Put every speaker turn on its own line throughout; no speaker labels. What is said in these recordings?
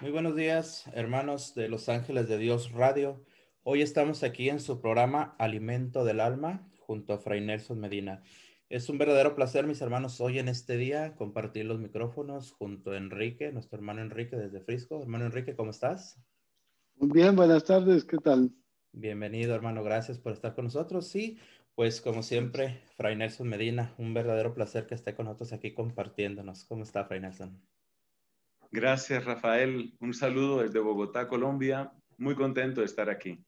Muy buenos días, hermanos de Los Ángeles de Dios Radio. Hoy estamos aquí en su programa Alimento del Alma junto a Fray Nelson Medina. Es un verdadero placer, mis hermanos, hoy en este día compartir los micrófonos junto a Enrique, nuestro hermano Enrique desde Frisco. Hermano Enrique, ¿cómo estás?
Muy bien, buenas tardes, ¿qué tal?
Bienvenido, hermano, gracias por estar con nosotros. Sí, pues como siempre, Fray Nelson Medina, un verdadero placer que esté con nosotros aquí compartiéndonos. ¿Cómo está, Fray Nelson?
Gracias, Rafael. Un saludo desde Bogotá, Colombia. Muy contento de estar aquí.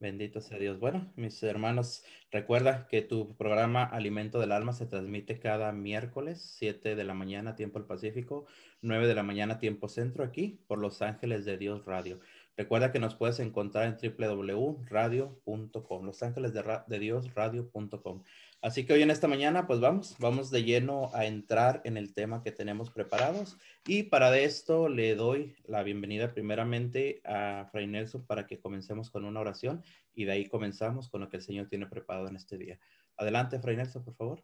Bendito sea Dios. Bueno, mis hermanos, recuerda que tu programa Alimento del Alma se transmite cada miércoles, 7 de la mañana, tiempo del Pacífico, 9 de la mañana, tiempo centro, aquí por Los Ángeles de Dios Radio. Recuerda que nos puedes encontrar en www.radio.com, Los Ángeles de, de Dios Radio.com. Así que hoy en esta mañana, pues vamos, vamos de lleno a entrar en el tema que tenemos preparados. Y para esto le doy la bienvenida primeramente a Fray Nelson para que comencemos con una oración y de ahí comenzamos con lo que el Señor tiene preparado en este día. Adelante, Fray Nelson, por favor.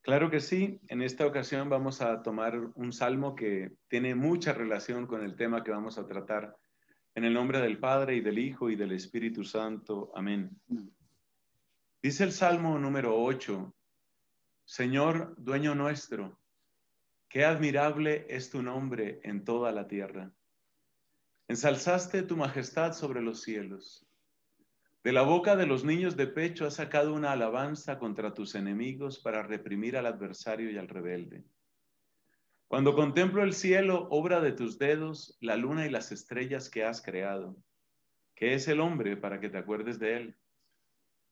Claro que sí. En esta ocasión vamos a tomar un salmo que tiene mucha relación con el tema que vamos a tratar. En el nombre del Padre y del Hijo y del Espíritu Santo. Amén. Dice el Salmo número 8, Señor, dueño nuestro, qué admirable es tu nombre en toda la tierra. Ensalzaste tu majestad sobre los cielos. De la boca de los niños de pecho has sacado una alabanza contra tus enemigos para reprimir al adversario y al rebelde. Cuando contemplo el cielo, obra de tus dedos, la luna y las estrellas que has creado, ¿qué es el hombre para que te acuerdes de él?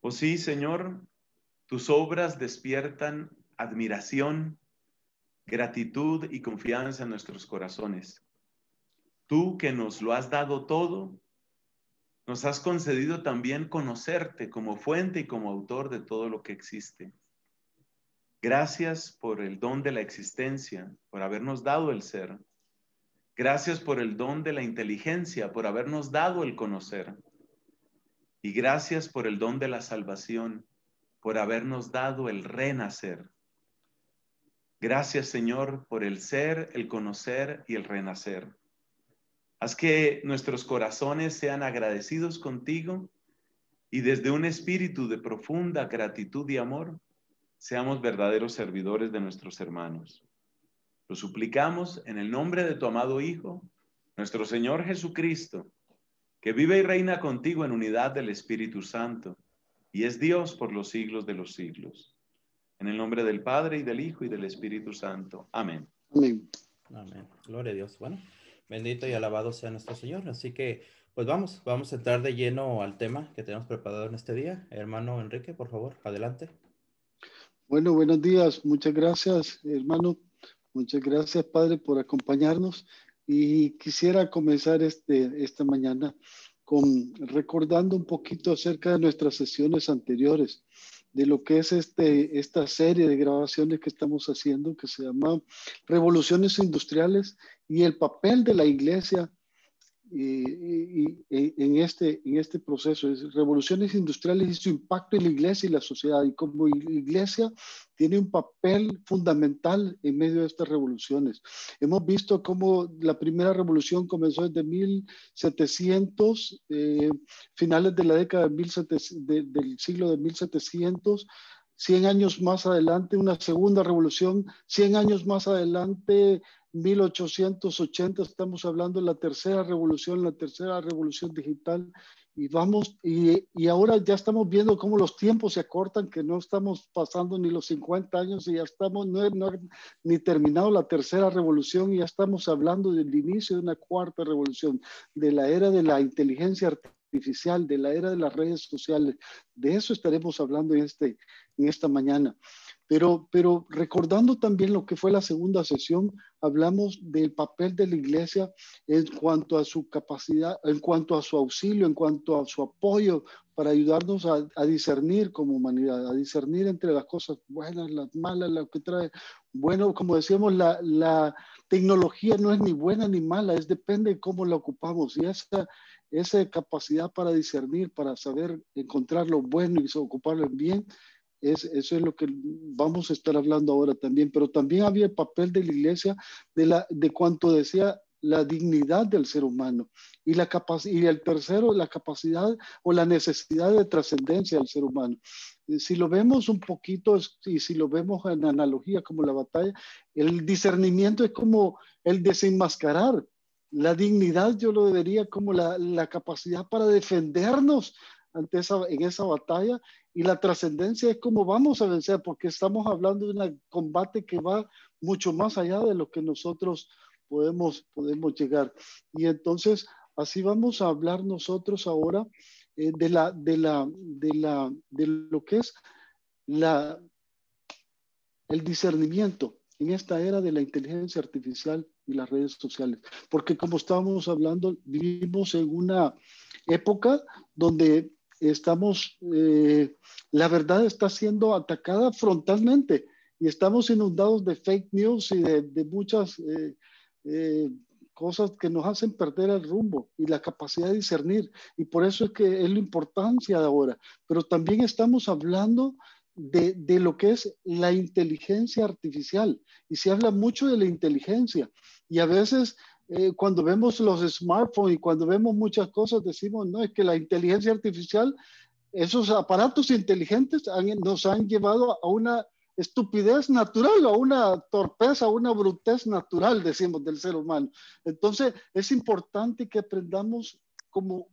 Oh sí, Señor, tus obras despiertan admiración, gratitud y confianza en nuestros corazones. Tú que nos lo has dado todo, nos has concedido también conocerte como fuente y como autor de todo lo que existe. Gracias por el don de la existencia, por habernos dado el ser. Gracias por el don de la inteligencia, por habernos dado el conocer. Y gracias por el don de la salvación, por habernos dado el renacer. Gracias Señor por el ser, el conocer y el renacer. Haz que nuestros corazones sean agradecidos contigo y desde un espíritu de profunda gratitud y amor seamos verdaderos servidores de nuestros hermanos. Lo suplicamos en el nombre de tu amado Hijo, nuestro Señor Jesucristo que vive y reina contigo en unidad del Espíritu Santo, y es Dios por los siglos de los siglos. En el nombre del Padre y del Hijo y del Espíritu Santo. Amén.
Amén. Amén. Gloria a Dios. Bueno, bendito y alabado sea nuestro Señor. Así que, pues vamos, vamos a entrar de lleno al tema que tenemos preparado en este día. Hermano Enrique, por favor, adelante.
Bueno, buenos días. Muchas gracias, hermano. Muchas gracias, Padre, por acompañarnos y quisiera comenzar este, esta mañana con recordando un poquito acerca de nuestras sesiones anteriores, de lo que es este, esta serie de grabaciones que estamos haciendo, que se llama Revoluciones Industriales y el papel de la iglesia y, en, este, en este proceso, es revoluciones industriales y su impacto en la iglesia y la sociedad. Y como iglesia tiene un papel fundamental en medio de estas revoluciones. Hemos visto cómo la primera revolución comenzó desde 1700, eh, finales de la década de del siglo de 1700. 100 años más adelante, una segunda revolución, 100 años más adelante, 1880 estamos hablando de la tercera revolución, la tercera revolución digital y vamos, y, y, ahora ya estamos viendo cómo los tiempos se acortan, que no estamos pasando ni los 50 años y ya estamos, no, no, ni terminado la tercera revolución y ya estamos hablando del inicio de una cuarta revolución, de la era de la inteligencia artificial, de la era de las redes sociales. De eso estaremos hablando en, este, en esta mañana. Pero, pero recordando también lo que fue la segunda sesión, hablamos del papel de la iglesia en cuanto a su capacidad, en cuanto a su auxilio, en cuanto a su apoyo para ayudarnos a, discernir como humanidad, a discernir entre las cosas buenas, las malas, lo que trae. Bueno, como decíamos, la, la tecnología no es ni buena ni mala, es depende de cómo la ocupamos. Y esa, esa capacidad para discernir, para saber encontrar lo bueno y ocuparlo en bien, es, eso es lo que vamos a estar hablando ahora también. Pero también había el papel de la iglesia de, la, de cuanto decía la dignidad del ser humano y, la y el tercero, la capacidad o la necesidad de trascendencia del ser humano. Si lo vemos un poquito y si lo vemos en analogía como la batalla, el discernimiento es como el desenmascarar la dignidad yo lo vería como la, capacidad para defendernos ante esa, en esa batalla y la trascendencia es como vamos a vencer porque estamos hablando de un combate que va mucho más allá de lo que nosotros podemos, podemos llegar. Y entonces así vamos a hablar nosotros ahora eh, de, la, de, la, de, la, de lo que es la, el discernimiento en esta era de la inteligencia artificial y las redes sociales. Porque como estábamos hablando, vivimos en una época donde estamos, eh, la verdad está siendo atacada frontalmente y estamos inundados de fake news y de, muchas eh, eh, cosas que nos hacen perder el rumbo y la capacidad de discernir. Y por eso es que es la importancia de ahora. Pero también estamos hablando de, de, lo que es la inteligencia artificial. Y se habla mucho de la inteligencia. Y a veces eh, cuando vemos los smartphones y cuando vemos muchas cosas, decimos, no, es que la inteligencia artificial, esos aparatos inteligentes nos han llevado a una estupidez natural, a una torpeza, a una brutez natural, decimos, del ser humano. Entonces, es importante que aprendamos como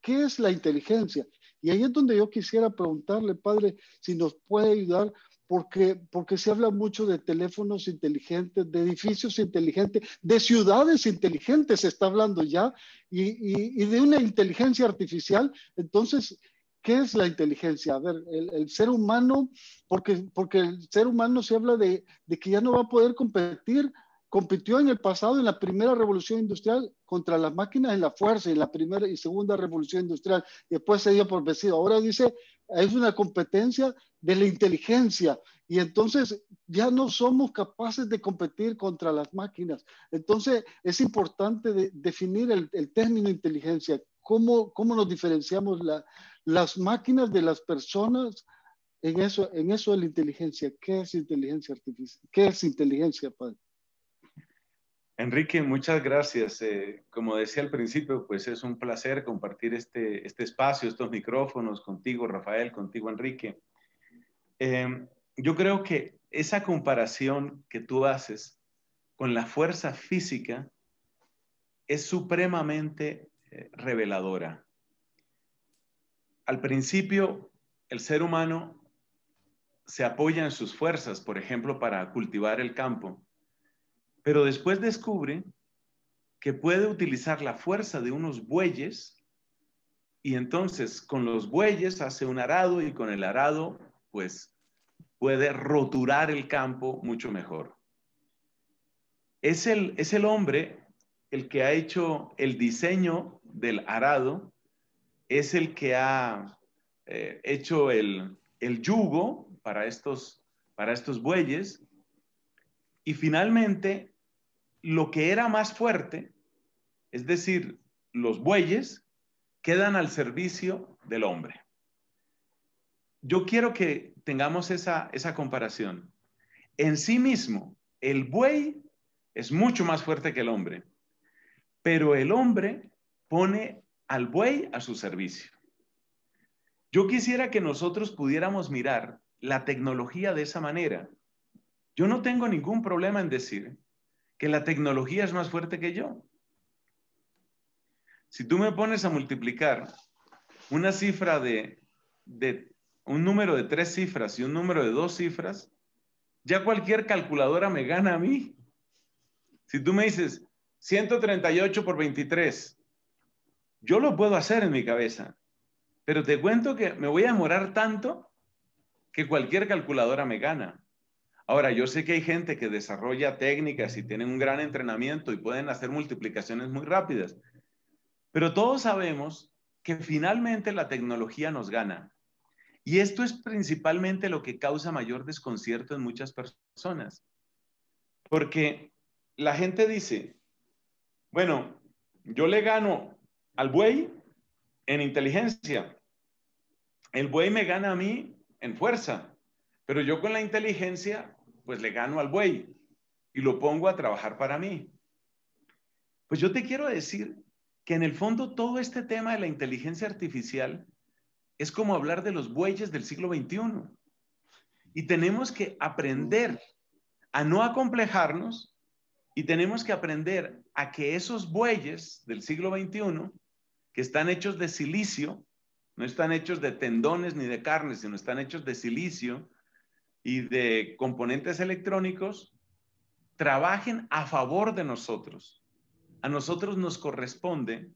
qué es la inteligencia. Y ahí es donde yo quisiera preguntarle, padre, si nos puede ayudar porque, porque se habla mucho de teléfonos inteligentes, de edificios inteligentes, de ciudades inteligentes, se está hablando ya, y, y, de una inteligencia artificial. Entonces, ¿qué es la inteligencia? A ver, el, ser humano, porque, porque el ser humano se habla de, de que ya no va a poder competir compitió en el pasado en la primera revolución industrial contra las máquinas en la fuerza, en la primera y segunda revolución industrial, y después se dio por vencido. Ahora dice, es una competencia de la inteligencia, y entonces ya no somos capaces de competir contra las máquinas. Entonces es importante definir el, término inteligencia, cómo, cómo nos diferenciamos las máquinas de las personas en eso, en eso de la inteligencia. ¿Qué es inteligencia artificial? ¿Qué es inteligencia, padre?
Enrique, muchas gracias. Eh, como decía al principio, pues es un placer compartir este, este espacio, estos micrófonos contigo, Rafael, contigo, Enrique. Em, yo creo que esa comparación que tú haces con la fuerza física es supremamente eh, reveladora. Al principio, el ser humano se apoya en sus fuerzas, por ejemplo, para cultivar el campo pero después descubre que puede utilizar la fuerza de unos bueyes y entonces con los bueyes hace un arado y con el arado pues puede roturar el campo mucho mejor. Es el, es el hombre el que ha hecho el diseño del arado, es el que ha eh, hecho el, el yugo para estos, para estos bueyes y finalmente lo que era más fuerte, es decir, los bueyes, quedan al servicio del hombre. Yo quiero que tengamos esa, esa comparación. En sí mismo, el buey es mucho más fuerte que el hombre, pero el hombre pone al buey a su servicio. Yo quisiera que nosotros pudiéramos mirar la tecnología de esa manera. Yo no tengo ningún problema en decir que la tecnología es más fuerte que yo. Si tú me pones a multiplicar una cifra de, un número de tres cifras y un número de dos cifras, ya cualquier calculadora me gana a mí. Si tú me dices 138 por 23, yo lo puedo hacer en mi cabeza, pero te cuento que me voy a demorar tanto que cualquier calculadora me gana. Ahora, yo sé que hay gente que desarrolla técnicas y tienen un gran entrenamiento y pueden hacer multiplicaciones muy rápidas, pero todos sabemos que finalmente la tecnología nos gana. Y esto es principalmente lo que causa mayor desconcierto en muchas personas. Porque la gente dice, bueno, yo le gano al buey en inteligencia. El buey me gana a mí en fuerza, pero yo con la inteligencia, pues le gano al buey y lo pongo a trabajar para mí. Pues yo te quiero decir que en el fondo todo este tema de la inteligencia artificial es como hablar de los bueyes del siglo XXI. Y tenemos que aprender a no acomplejarnos y tenemos que aprender a que esos bueyes del siglo XXI, que están hechos de silicio, no están hechos de tendones ni de carne, sino están hechos de silicio y de componentes electrónicos, trabajen a favor de nosotros. A nosotros nos corresponde,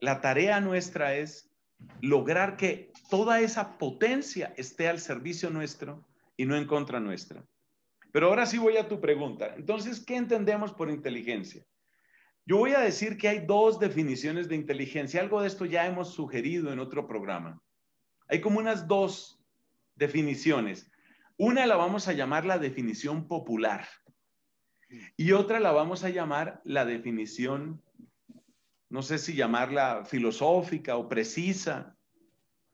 la tarea nuestra es lograr que toda esa potencia esté al servicio nuestro y no en contra nuestra. Pero ahora sí voy a tu pregunta. Entonces, ¿qué entendemos por inteligencia? Yo voy a decir que hay dos definiciones de inteligencia. Algo de esto ya hemos sugerido en otro programa. Hay como unas dos definiciones. Una la vamos a llamar la definición popular y otra la vamos a llamar la definición no sé si llamarla filosófica o precisa.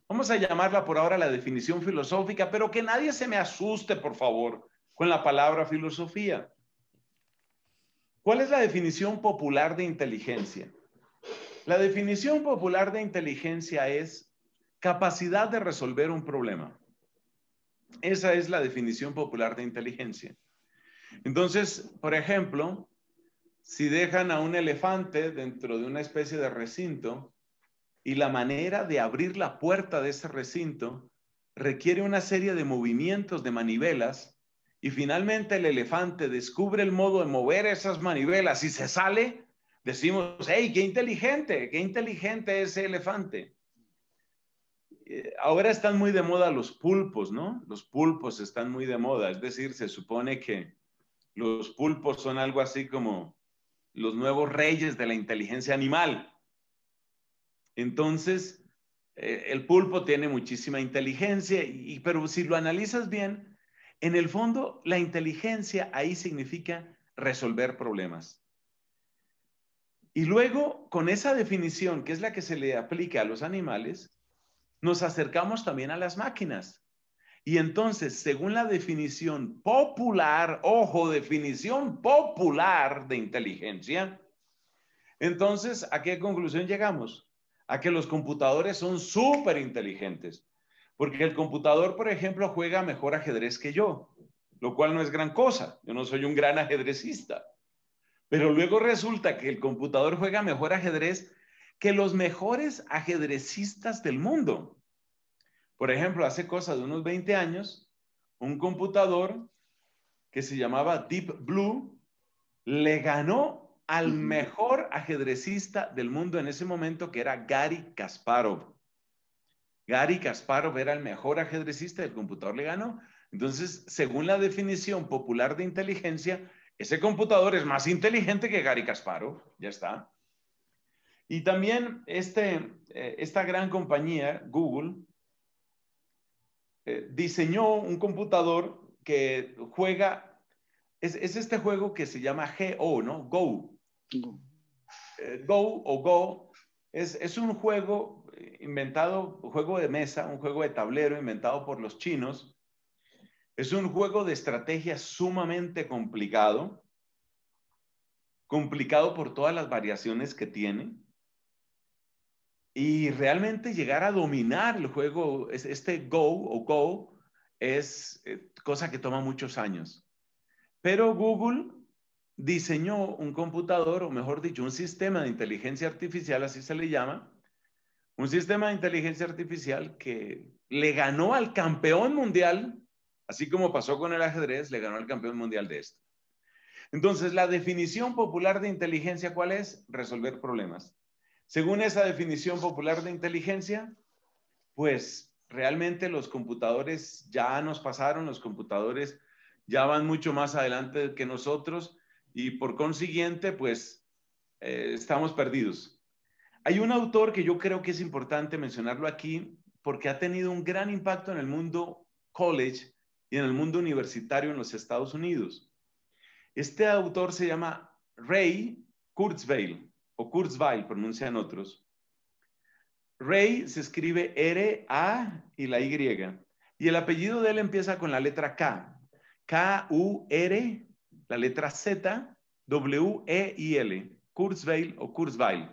Vamos a llamarla por ahora la definición filosófica, pero que nadie se me asuste, por favor, con la palabra filosofía. ¿Cuál es la definición popular de inteligencia? La definición popular de inteligencia es capacidad de resolver un problema. Esa es la definición popular de inteligencia. Entonces, por ejemplo, si dejan a un elefante dentro de una especie de recinto y la manera de abrir la puerta de ese recinto requiere una serie de movimientos de manivelas y finalmente el elefante descubre el modo de mover esas manivelas y se sale, decimos, hey, qué inteligente, qué inteligente ese elefante. Eh, ahora están muy de moda los pulpos, ¿no? Los pulpos están muy de moda, es decir, se supone que los pulpos son algo así como los nuevos reyes de la inteligencia animal. Entonces, eh, el pulpo tiene muchísima inteligencia, y, pero si lo analizas bien, en el fondo la inteligencia ahí significa resolver problemas. Y luego, con esa definición, que es la que se le aplica a los animales, nos acercamos también a las máquinas. Y entonces, según la definición popular, ojo, definición popular de inteligencia, entonces, ¿a qué conclusión llegamos? A que los computadores son súper inteligentes. Porque el computador, por ejemplo, juega mejor ajedrez que yo, lo cual no es gran cosa. Yo no soy un gran ajedrecista. Pero luego resulta que el computador juega mejor ajedrez que los mejores ajedrecistas del mundo. Por ejemplo, hace cosa de unos 20 años, un computador que se llamaba Deep Blue le ganó al mejor ajedrecista del mundo en ese momento, que era Gary Kasparov. Gary Kasparov era el mejor ajedrecista, el computador le ganó. Entonces, según la definición popular de inteligencia, ese computador es más inteligente que Gary Kasparov, ya está. Y también este, eh, esta gran compañía, Google, eh, diseñó un computador que juega, es, este juego que se llama GO, ¿no? Go. Eh, Go o Go es, es un juego inventado, un juego de mesa, un juego de tablero inventado por los chinos. Es un juego de estrategia sumamente complicado, complicado por todas las variaciones que tiene y realmente llegar a dominar el juego, este Go o Go, es eh, cosa que toma muchos años. Pero Google diseñó un computador, o mejor dicho, un sistema de inteligencia artificial, así se le llama, un sistema de inteligencia artificial que le ganó al campeón mundial, así como pasó con el ajedrez, le ganó al campeón mundial de esto. Entonces, la definición popular de inteligencia, ¿cuál es? Resolver problemas. Según esa definición popular de inteligencia, pues realmente los computadores ya nos pasaron, los computadores ya van mucho más adelante que nosotros y por consiguiente, pues eh, estamos perdidos. Hay un autor que yo creo que es importante mencionarlo aquí porque ha tenido un gran impacto en el mundo college y en el mundo universitario en los Estados Unidos. Este autor se llama Ray Kurzweil, o Kurzweil pronuncian otros. Ray se escribe R-A y la Y. Y el apellido de él empieza con la letra K. K-U-R, la letra Z, W-E-I-L. Kurzweil o Kurzweil.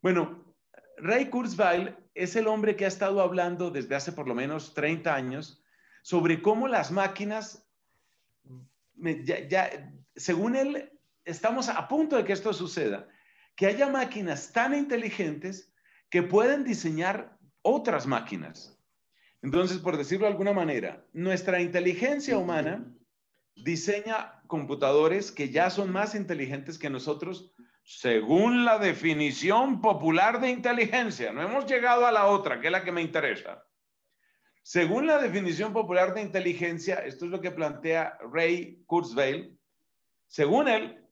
Bueno, Ray Kurzweil es el hombre que ha estado hablando desde hace por lo menos 30 años sobre cómo las máquinas, ya, según él, estamos a punto de que esto suceda, que haya máquinas tan inteligentes que pueden diseñar otras máquinas. Entonces, por decirlo de alguna manera, nuestra inteligencia humana diseña computadores que ya son más inteligentes que nosotros según la definición popular de inteligencia. No hemos llegado a la otra, que es la que me interesa. Según la definición popular de inteligencia, esto es lo que plantea Ray Kurzweil, según él,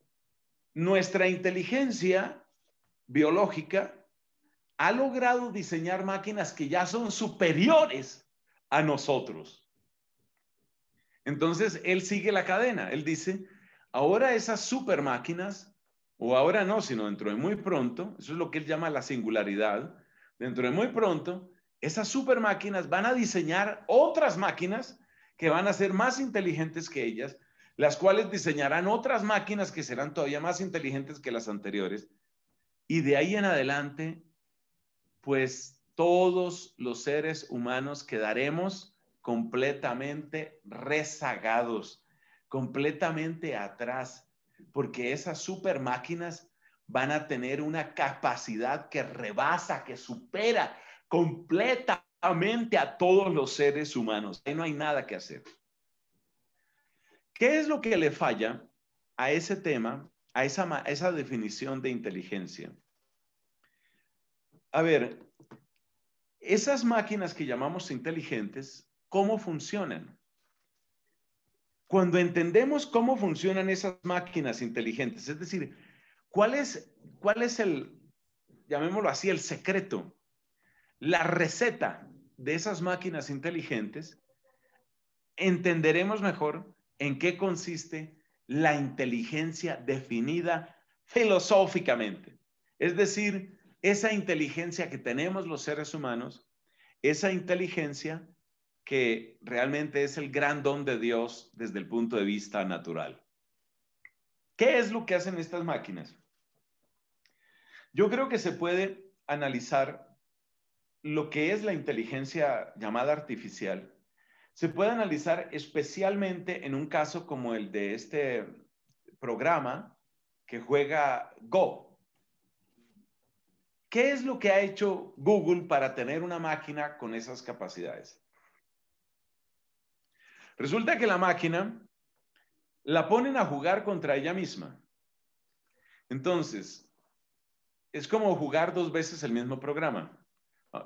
nuestra inteligencia biológica ha logrado diseñar máquinas que ya son superiores a nosotros. Entonces, él sigue la cadena. Él dice, ahora esas super máquinas, o ahora no, sino dentro de muy pronto, eso es lo que él llama la singularidad, dentro de muy pronto, esas super máquinas van a diseñar otras máquinas que van a ser más inteligentes que ellas, las cuales diseñarán otras máquinas que serán todavía más inteligentes que las anteriores. Y de ahí en adelante pues todos los seres humanos quedaremos completamente rezagados, completamente atrás, porque esas super máquinas van a tener una capacidad que rebasa, que supera completamente a todos los seres humanos. Ahí no hay nada que hacer. ¿Qué es lo que le falla a ese tema, a esa, esa definición de inteligencia? A ver, esas máquinas que llamamos inteligentes, ¿cómo funcionan? Cuando entendemos cómo funcionan esas máquinas inteligentes, es decir, ¿cuál es, cuál es el, llamémoslo así, el secreto, la receta de esas máquinas inteligentes, entenderemos mejor en qué consiste la inteligencia definida filosóficamente. Es decir, esa inteligencia que tenemos los seres humanos, esa inteligencia que realmente es el gran don de Dios desde el punto de vista natural. ¿Qué es lo que hacen estas máquinas? Yo creo que se puede analizar lo que es la inteligencia llamada artificial. Se puede analizar especialmente en un caso como el de este programa que juega Go, ¿Qué es lo que ha hecho Google para tener una máquina con esas capacidades? Resulta que la máquina la ponen a jugar contra ella misma. Entonces, es como jugar dos veces el mismo programa.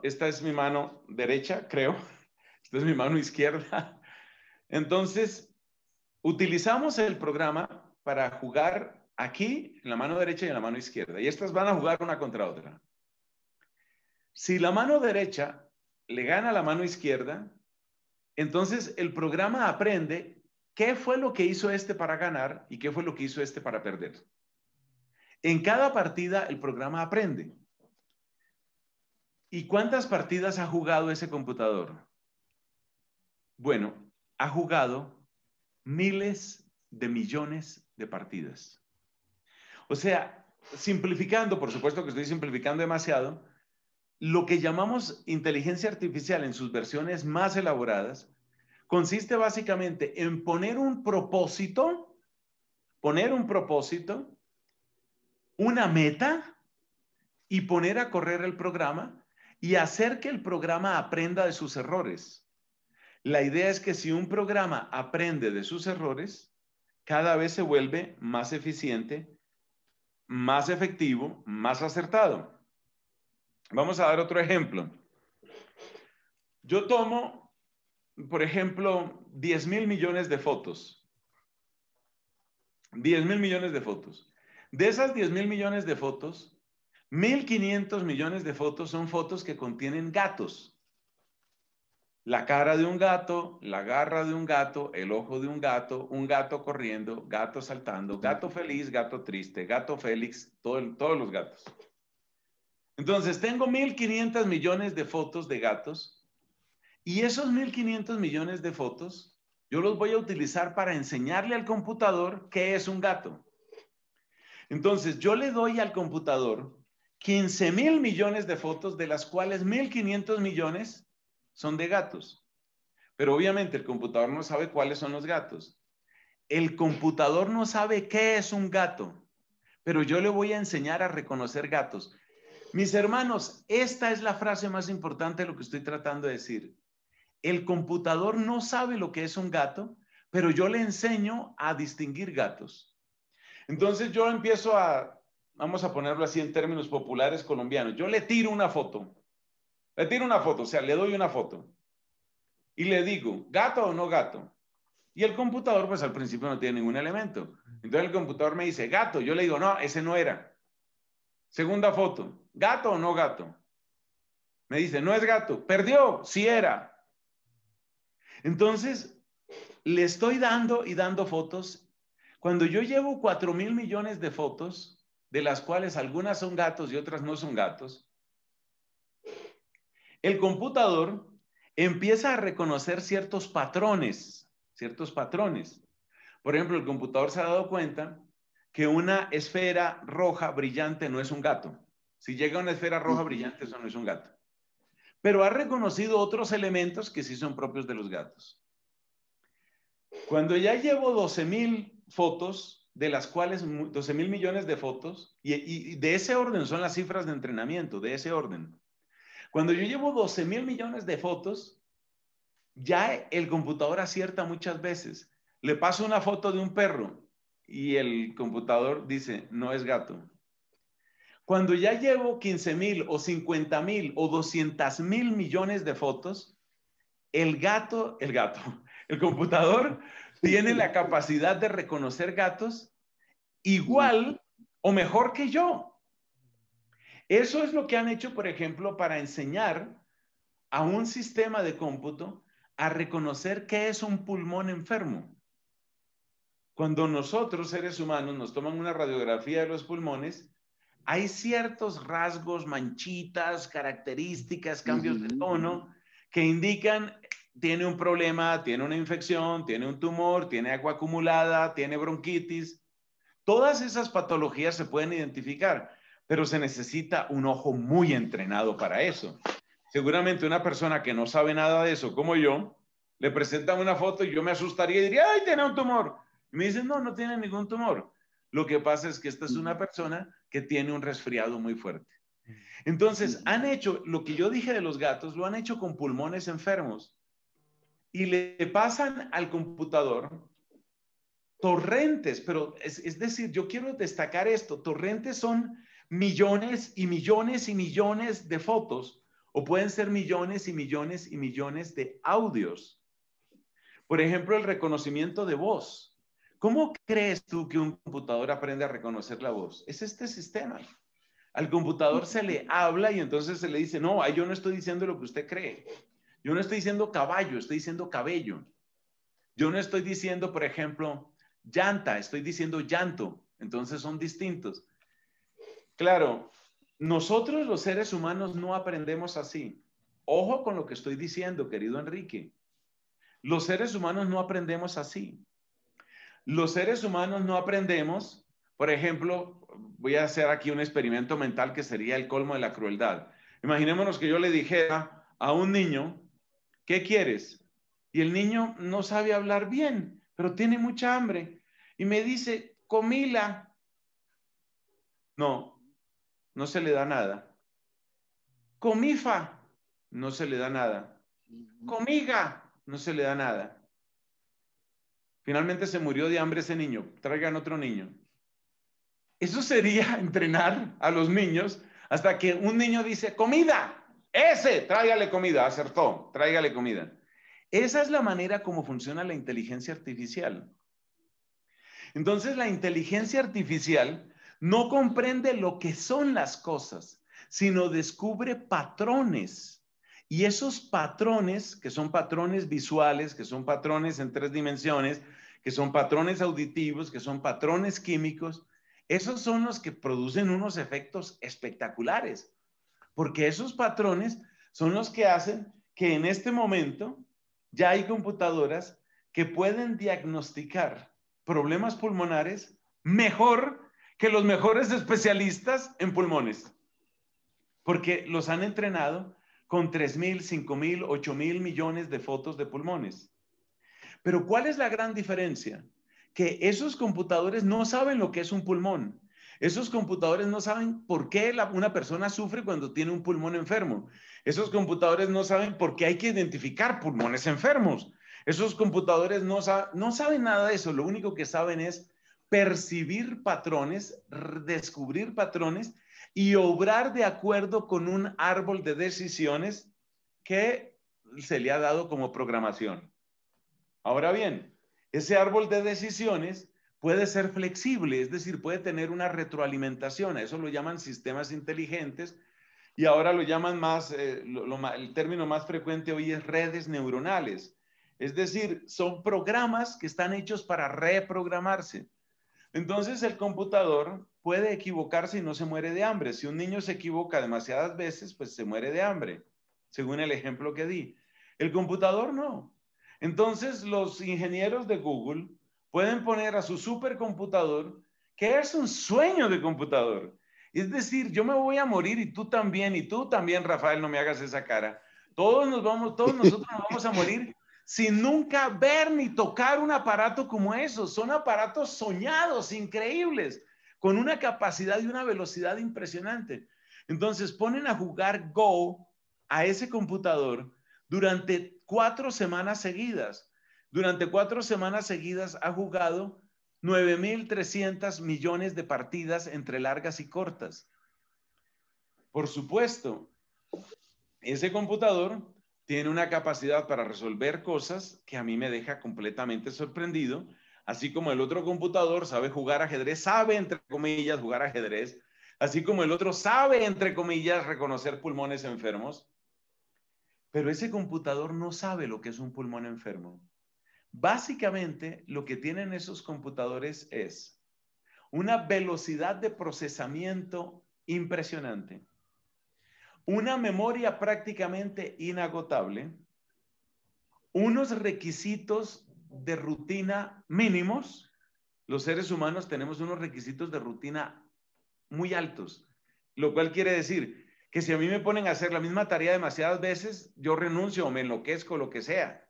Esta es mi mano derecha, creo. Esta es mi mano izquierda. Entonces, utilizamos el programa para jugar aquí en la mano derecha y en la mano izquierda. Y estas van a jugar una contra otra. Si la mano derecha le gana a la mano izquierda, entonces el programa aprende qué fue lo que hizo este para ganar y qué fue lo que hizo este para perder. En cada partida el programa aprende. ¿Y cuántas partidas ha jugado ese computador? Bueno, ha jugado miles de millones de partidas. O sea, simplificando, por supuesto que estoy simplificando demasiado, lo que llamamos inteligencia artificial en sus versiones más elaboradas consiste básicamente en poner un propósito, poner un propósito, una meta y poner a correr el programa y hacer que el programa aprenda de sus errores. La idea es que si un programa aprende de sus errores, cada vez se vuelve más eficiente, más efectivo, más acertado. Vamos a dar otro ejemplo. yo tomo, por ejemplo, 10 mil millones de fotos. 10 mil millones de fotos. De esas 10 mil millones de fotos, 1.500 millones de fotos son fotos que contienen gatos. La cara de un gato, la garra de un gato, el ojo de un gato, un gato corriendo, gato saltando, gato feliz, gato triste, gato Félix, todos los gatos. Entonces, tengo 1.500 millones de fotos de gatos y esos 1.500 millones de fotos yo los voy a utilizar para enseñarle al computador qué es un gato. Entonces, yo le doy al computador 15 mil millones de fotos, de las cuales 1.500 millones son de gatos. Pero obviamente el computador no sabe cuáles son los gatos. El computador no sabe qué es un gato, pero yo le voy a enseñar a reconocer gatos. Mis hermanos, esta es la frase más importante de lo que estoy tratando de decir. El computador no sabe lo que es un gato, pero yo le enseño a distinguir gatos. Entonces yo empiezo a, vamos a ponerlo así en términos populares colombianos, yo le tiro una foto le tiro una foto, o sea, le doy una foto y le digo, ¿gato o no gato? Y el computador, pues al principio no tiene ningún elemento. Entonces el computador me dice, gato. Yo le digo, no, ese no era. Segunda foto, ¿gato o no gato? Me dice, no es gato. Perdió, sí era. Entonces, le estoy dando y dando fotos. Cuando yo llevo cuatro mil millones de fotos, de las cuales algunas son gatos y otras no son gatos, el computador empieza a reconocer ciertos patrones, ciertos patrones. Por ejemplo, el computador se ha dado cuenta que una esfera roja brillante no es un gato. Si llega una esfera roja brillante, eso no es un gato. Pero ha reconocido otros elementos que sí son propios de los gatos. Cuando ya llevo 12 mil fotos, de las cuales 12 mil millones de fotos, y, y, de ese orden son las cifras de entrenamiento, de ese orden. Cuando yo llevo 12 mil millones de fotos, ya el computador acierta muchas veces. Le paso una foto de un perro y el computador dice, no es gato. Cuando ya llevo 15 mil o 50 mil o 200 mil millones de fotos, el gato, el gato, el computador tiene la capacidad de reconocer gatos igual o mejor que yo. Eso es lo que han hecho, por ejemplo, para enseñar a un sistema de cómputo a reconocer qué es un pulmón enfermo. Cuando nosotros, seres humanos, nos toman una radiografía de los pulmones, hay ciertos rasgos, manchitas, características, cambios de tono que indican tiene un problema, tiene una infección, tiene un tumor, tiene agua acumulada, tiene bronquitis. Todas esas patologías se pueden identificar pero se necesita un ojo muy entrenado para eso. Seguramente una persona que no sabe nada de eso, como yo, le presentan una foto y yo me asustaría y diría, ¡ay, tiene un tumor! Y me dicen, no, no tiene ningún tumor. Lo que pasa es que esta es una persona que tiene un resfriado muy fuerte. Entonces, han hecho lo que yo dije de los gatos, lo han hecho con pulmones enfermos y le pasan al computador torrentes, pero es, es decir, yo quiero destacar esto, torrentes son millones y millones y millones de fotos o pueden ser millones y millones y millones de audios. Por ejemplo, el reconocimiento de voz. ¿Cómo crees tú que un computador aprende a reconocer la voz? Es este sistema. Al computador se le habla y entonces se le dice, no, yo no estoy diciendo lo que usted cree. Yo no estoy diciendo caballo, estoy diciendo cabello. Yo no estoy diciendo, por ejemplo, llanta, estoy diciendo llanto. Entonces son distintos. Claro, nosotros los seres humanos no aprendemos así. Ojo con lo que estoy diciendo, querido Enrique. Los seres humanos no aprendemos así. Los seres humanos no aprendemos, por ejemplo, voy a hacer aquí un experimento mental que sería el colmo de la crueldad. Imaginémonos que yo le dijera a un niño, ¿qué quieres? Y el niño no sabe hablar bien, pero tiene mucha hambre. Y me dice, comila. No, no se le da nada. Comifa, no se le da nada. Comiga, no se le da nada. Finalmente se murió de hambre ese niño. Traigan otro niño. Eso sería entrenar a los niños hasta que un niño dice, comida. Ese, tráigale comida, acertó, tráigale comida. Esa es la manera como funciona la inteligencia artificial. Entonces, la inteligencia artificial no comprende lo que son las cosas, sino descubre patrones. Y esos patrones, que son patrones visuales, que son patrones en tres dimensiones, que son patrones auditivos, que son patrones químicos, esos son los que producen unos efectos espectaculares, porque esos patrones son los que hacen que en este momento ya hay computadoras que pueden diagnosticar problemas pulmonares mejor que los mejores especialistas en pulmones, porque los han entrenado con 3 mil, 5 mil, 8 mil millones de fotos de pulmones. Pero ¿cuál es la gran diferencia? Que esos computadores no saben lo que es un pulmón. Esos computadores no saben por qué una persona sufre cuando tiene un pulmón enfermo. Esos computadores no saben por qué hay que identificar pulmones enfermos. Esos computadores no, no saben nada de eso. Lo único que saben es percibir patrones, descubrir patrones y obrar de acuerdo con un árbol de decisiones que se le ha dado como programación. Ahora bien, ese árbol de decisiones puede ser flexible, es decir, puede tener una retroalimentación, a eso lo llaman sistemas inteligentes y ahora lo llaman más, eh, el término más frecuente hoy es redes neuronales. Es decir, son programas que están hechos para reprogramarse. Entonces el computador puede equivocarse y no se muere de hambre. Si un niño se equivoca demasiadas veces, pues se muere de hambre, según el ejemplo que di. El computador no. Entonces los ingenieros de Google pueden poner a su supercomputador, que es un sueño de computador. Es decir, yo me voy a morir y tú también, y tú también, Rafael, no me hagas esa cara. Todos nos vamos, todos nosotros nos vamos a morir sin nunca ver ni tocar un aparato como esos. Son aparatos soñados, increíbles, con una capacidad y una velocidad impresionante. Entonces ponen a jugar Go a ese computador durante cuatro semanas seguidas. Durante cuatro semanas seguidas ha jugado 9.300 millones de partidas entre largas y cortas. Por supuesto, ese computador tiene una capacidad para resolver cosas que a mí me deja completamente sorprendido, así como el otro computador sabe jugar ajedrez, sabe, entre comillas, jugar ajedrez, así como el otro sabe, entre comillas, reconocer pulmones enfermos, pero ese computador no sabe lo que es un pulmón enfermo. Básicamente, lo que tienen esos computadores es una velocidad de procesamiento impresionante una memoria prácticamente inagotable, unos requisitos de rutina mínimos. Los seres humanos tenemos unos requisitos de rutina muy altos, lo cual quiere decir que si a mí me ponen a hacer la misma tarea demasiadas veces, yo renuncio o me enloquezco, lo que sea.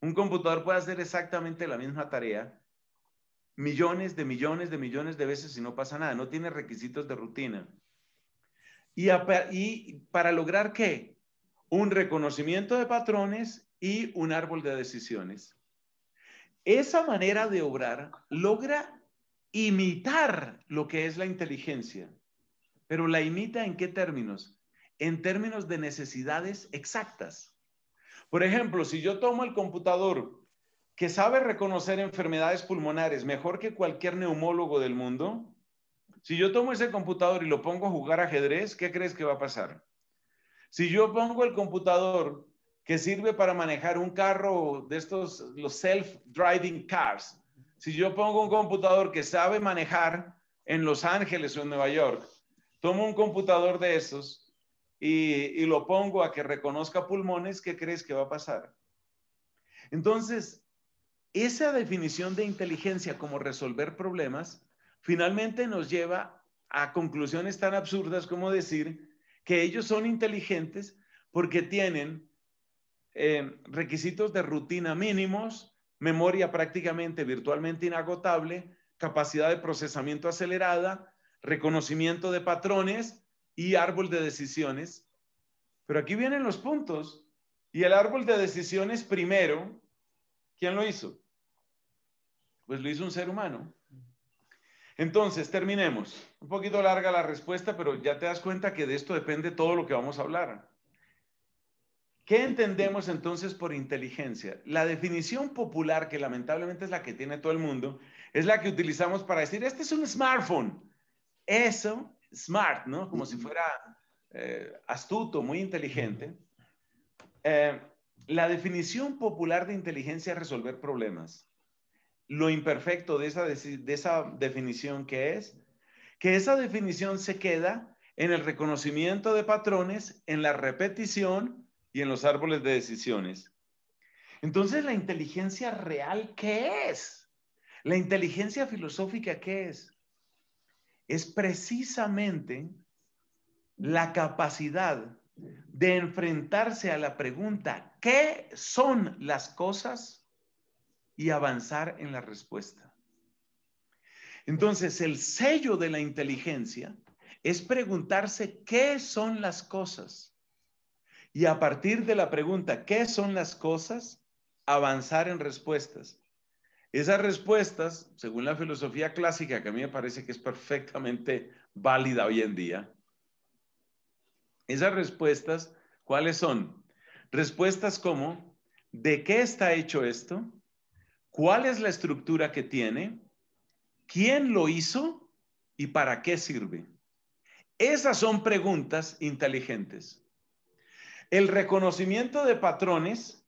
Un computador puede hacer exactamente la misma tarea millones de millones de millones de veces y no pasa nada, no tiene requisitos de rutina. Y, para lograr qué? Un reconocimiento de patrones y un árbol de decisiones. Esa manera de obrar logra imitar lo que es la inteligencia, pero la imita en qué términos? En términos de necesidades exactas. Por ejemplo, si yo tomo el computador que sabe reconocer enfermedades pulmonares mejor que cualquier neumólogo del mundo, si yo tomo ese computador y lo pongo a jugar ajedrez, ¿qué crees que va a pasar? Si yo pongo el computador que sirve para manejar un carro de estos, los self-driving cars, si yo pongo un computador que sabe manejar en Los Ángeles o en Nueva York, tomo un computador de esos y, y lo pongo a que reconozca pulmones, ¿qué crees que va a pasar? Entonces, esa definición de inteligencia como resolver problemas finalmente nos lleva a conclusiones tan absurdas como decir que ellos son inteligentes porque tienen eh, requisitos de rutina mínimos, memoria prácticamente virtualmente inagotable, capacidad de procesamiento acelerada, reconocimiento de patrones y árbol de decisiones. Pero aquí vienen los puntos. Y el árbol de decisiones primero, ¿quién lo hizo? Pues lo hizo un ser humano. Entonces, terminemos. Un poquito larga la respuesta, pero ya te das cuenta que de esto depende todo lo que vamos a hablar. ¿Qué entendemos entonces por inteligencia? La definición popular, que lamentablemente es la que tiene todo el mundo, es la que utilizamos para decir, este es un smartphone. Eso, smart, ¿no? Como si fuera eh, astuto, muy inteligente. Eh, la definición popular de inteligencia es resolver problemas. Lo imperfecto de esa, de esa definición que es, que esa definición se queda en el reconocimiento de patrones, en la repetición y en los árboles de decisiones. Entonces, la inteligencia real, ¿qué es? La inteligencia filosófica, ¿qué es? Es precisamente la capacidad de enfrentarse a la pregunta, ¿qué son las cosas? Y avanzar en la respuesta. Entonces, el sello de la inteligencia es preguntarse qué son las cosas. Y a partir de la pregunta, ¿qué son las cosas? Avanzar en respuestas. Esas respuestas, según la filosofía clásica, que a mí me parece que es perfectamente válida hoy en día, esas respuestas, ¿cuáles son? Respuestas como, ¿de qué está hecho esto? ¿Cuál es la estructura que tiene? ¿Quién lo hizo? ¿Y para qué sirve? Esas son preguntas inteligentes. El reconocimiento de patrones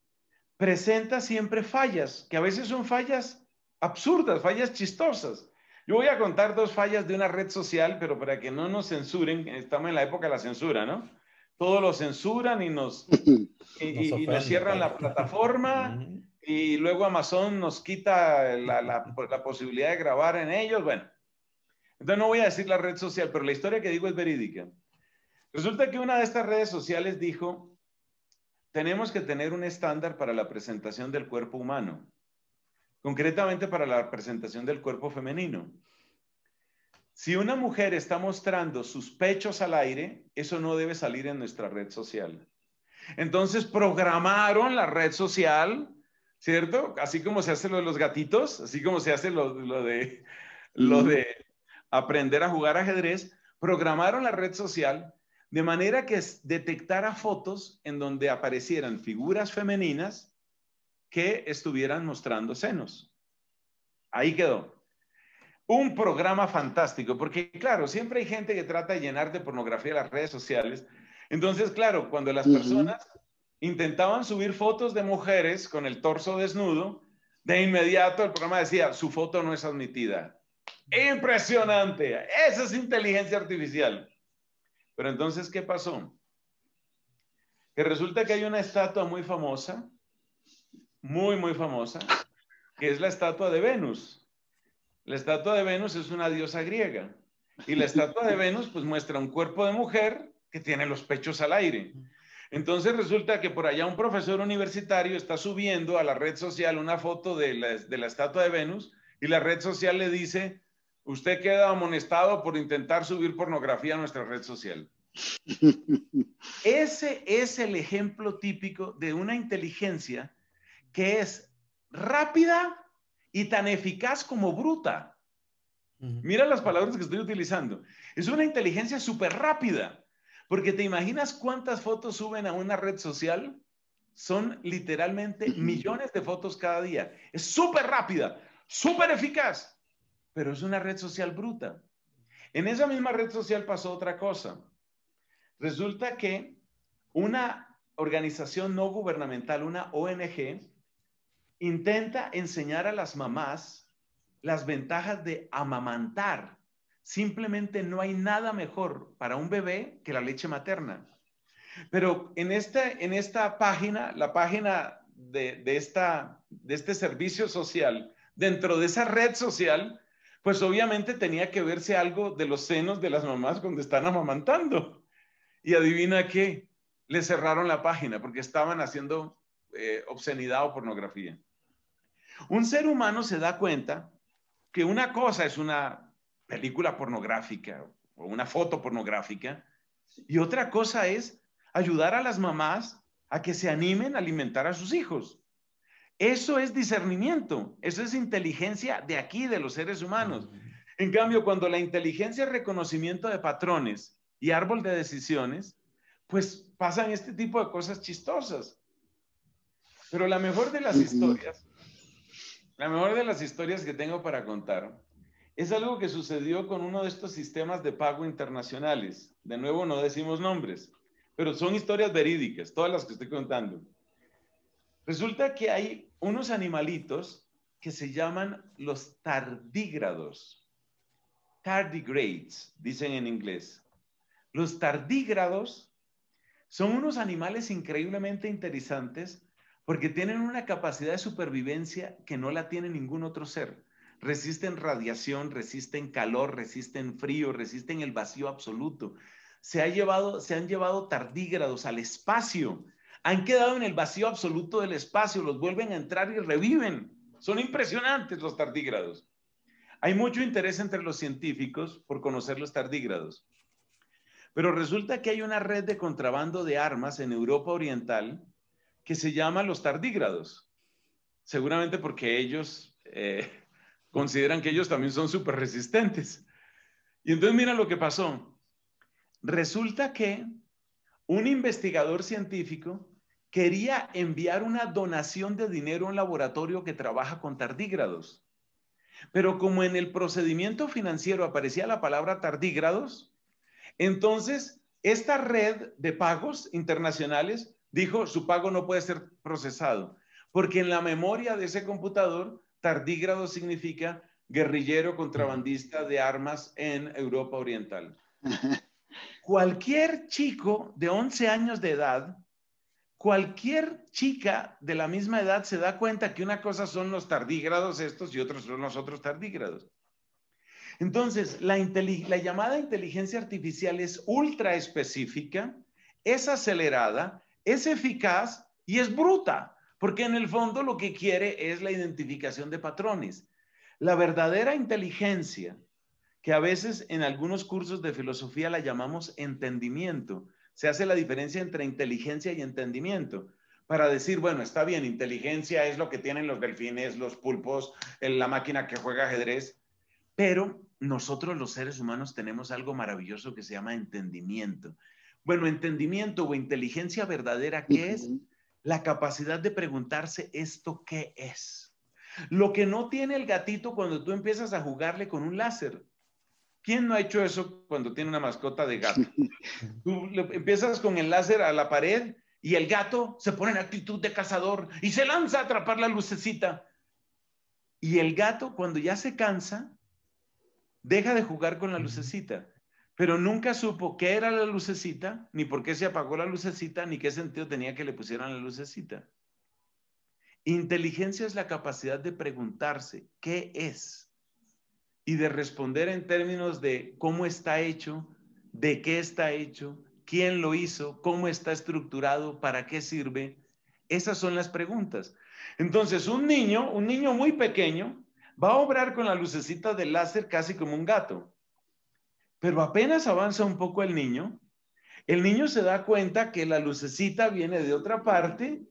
presenta siempre fallas, que a veces son fallas absurdas, fallas chistosas. Yo voy a contar dos fallas de una red social, pero para que no nos censuren, estamos en la época de la censura, ¿no? Todo lo censuran y nos, y, nos, cierran la plataforma y luego Amazon nos quita la, la, posibilidad de grabar en ellos. Bueno, entonces no voy a decir la red social, pero la historia que digo es verídica. Resulta que una de estas redes sociales dijo, tenemos que tener un estándar para la presentación del cuerpo humano concretamente para la presentación del cuerpo femenino. Si una mujer está mostrando sus pechos al aire, eso no debe salir en nuestra red social. Entonces programaron la red social, ¿cierto? Así como se hace lo de los gatitos, así como se hace lo, de, lo de aprender a jugar ajedrez, programaron la red social de manera que detectara fotos en donde aparecieran figuras femeninas que estuvieran mostrando senos. Ahí quedó. Un programa fantástico, porque claro, siempre hay gente que trata de llenar de pornografía las redes sociales. Entonces, claro, cuando las personas intentaban subir fotos de mujeres con el torso desnudo, de inmediato el programa decía, su foto no es admitida. Impresionante. Esa es inteligencia artificial. Pero entonces, ¿qué pasó? Que resulta que hay una estatua muy famosa muy, muy famosa, que es la estatua de Venus. La estatua de Venus es una diosa griega. Y la estatua de Venus pues muestra un cuerpo de mujer que tiene los pechos al aire. Entonces resulta que por allá un profesor universitario está subiendo a la red social una foto de la, de la estatua de Venus y la red social le dice, usted queda amonestado por intentar subir pornografía a nuestra red social. Ese es el ejemplo típico de una inteligencia que es rápida y tan eficaz como bruta. Mira las palabras que estoy utilizando. Es una inteligencia súper rápida, porque te imaginas cuántas fotos suben a una red social. Son literalmente millones de fotos cada día. Es súper rápida, súper eficaz, pero es una red social bruta. En esa misma red social pasó otra cosa. Resulta que una organización no gubernamental, una ONG, intenta enseñar a las mamás las ventajas de amamantar. Simplemente no hay nada mejor para un bebé que la leche materna. Pero en esta, en esta página, la página de, esta, de este servicio social, dentro de esa red social, pues obviamente tenía que verse algo de los senos de las mamás cuando están amamantando. Y adivina qué, le cerraron la página porque estaban haciendo eh, obscenidad o pornografía. Un ser humano se da cuenta que una cosa es una película pornográfica o una foto pornográfica y otra cosa es ayudar a las mamás a que se animen a alimentar a sus hijos. Eso es discernimiento, eso es inteligencia de aquí, de los seres humanos. En cambio, cuando la inteligencia es reconocimiento de patrones y árbol de decisiones, pues pasan este tipo de cosas chistosas. Pero la mejor de las historias, la mejor de las historias que tengo para contar, es algo que sucedió con uno de estos sistemas de pago internacionales. De nuevo, no decimos nombres, pero son historias verídicas, todas las que estoy contando. Resulta que hay unos animalitos que se llaman los tardígrados. Tardigrades, dicen en inglés. Los tardígrados son unos animales increíblemente interesantes porque tienen una capacidad de supervivencia que no la tiene ningún otro ser. Resisten radiación, resisten calor, resisten frío, resisten el vacío absoluto. Se, ha llevado, se han llevado tardígrados al espacio. Han quedado en el vacío absoluto del espacio, los vuelven a entrar y reviven. Son impresionantes los tardígrados. Hay mucho interés entre los científicos por conocer los tardígrados. Pero resulta que hay una red de contrabando de armas en Europa Oriental que se llama los tardígrados. Seguramente porque ellos eh, consideran que ellos también son súper resistentes. Y entonces mira lo que pasó. Resulta que un investigador científico quería enviar una donación de dinero a un laboratorio que trabaja con tardígrados. Pero como en el procedimiento financiero aparecía la palabra tardígrados, entonces esta red de pagos internacionales dijo su pago no puede ser procesado, porque en la memoria de ese computador, tardígrado significa guerrillero contrabandista de armas en Europa Oriental. Cualquier chico de 11 años de edad cualquier chica de la misma edad se da cuenta que una cosa son los tardígrados estos y otros son los otros tardígrados. Entonces, la, la llamada inteligencia artificial es ultra específica, es acelerada, es eficaz y es bruta, porque en el fondo lo que quiere es la identificación de patrones. La verdadera inteligencia, que a veces en algunos cursos de filosofía la llamamos entendimiento, se hace la diferencia entre inteligencia y entendimiento. Para decir, bueno, está bien, inteligencia es lo que tienen los delfines, los pulpos, la máquina que juega ajedrez, pero nosotros los seres humanos tenemos algo maravilloso que se llama entendimiento. Bueno, entendimiento o inteligencia verdadera, ¿qué es? La capacidad de preguntarse esto qué es. Lo que no tiene el gatito cuando tú empiezas a jugarle con un láser. ¿Quién no ha hecho eso cuando tiene una mascota de gato? Tú empiezas con el láser a la pared y el gato se pone en actitud de cazador y se lanza a atrapar la lucecita. Y el gato, cuando ya se cansa, deja de jugar con la lucecita, pero nunca supo qué era la lucecita, ni por qué se apagó la lucecita, ni qué sentido tenía que le pusieran la lucecita. Inteligencia es la capacidad de preguntarse, ¿qué es? y de responder en términos de cómo está hecho, de qué está hecho, quién lo hizo, cómo está estructurado, para qué sirve. Esas son las preguntas. Entonces, un niño, un niño muy pequeño, va a obrar con la lucecita del láser casi como un gato. Pero apenas avanza un poco el niño, el niño se da cuenta que la lucecita viene de otra parte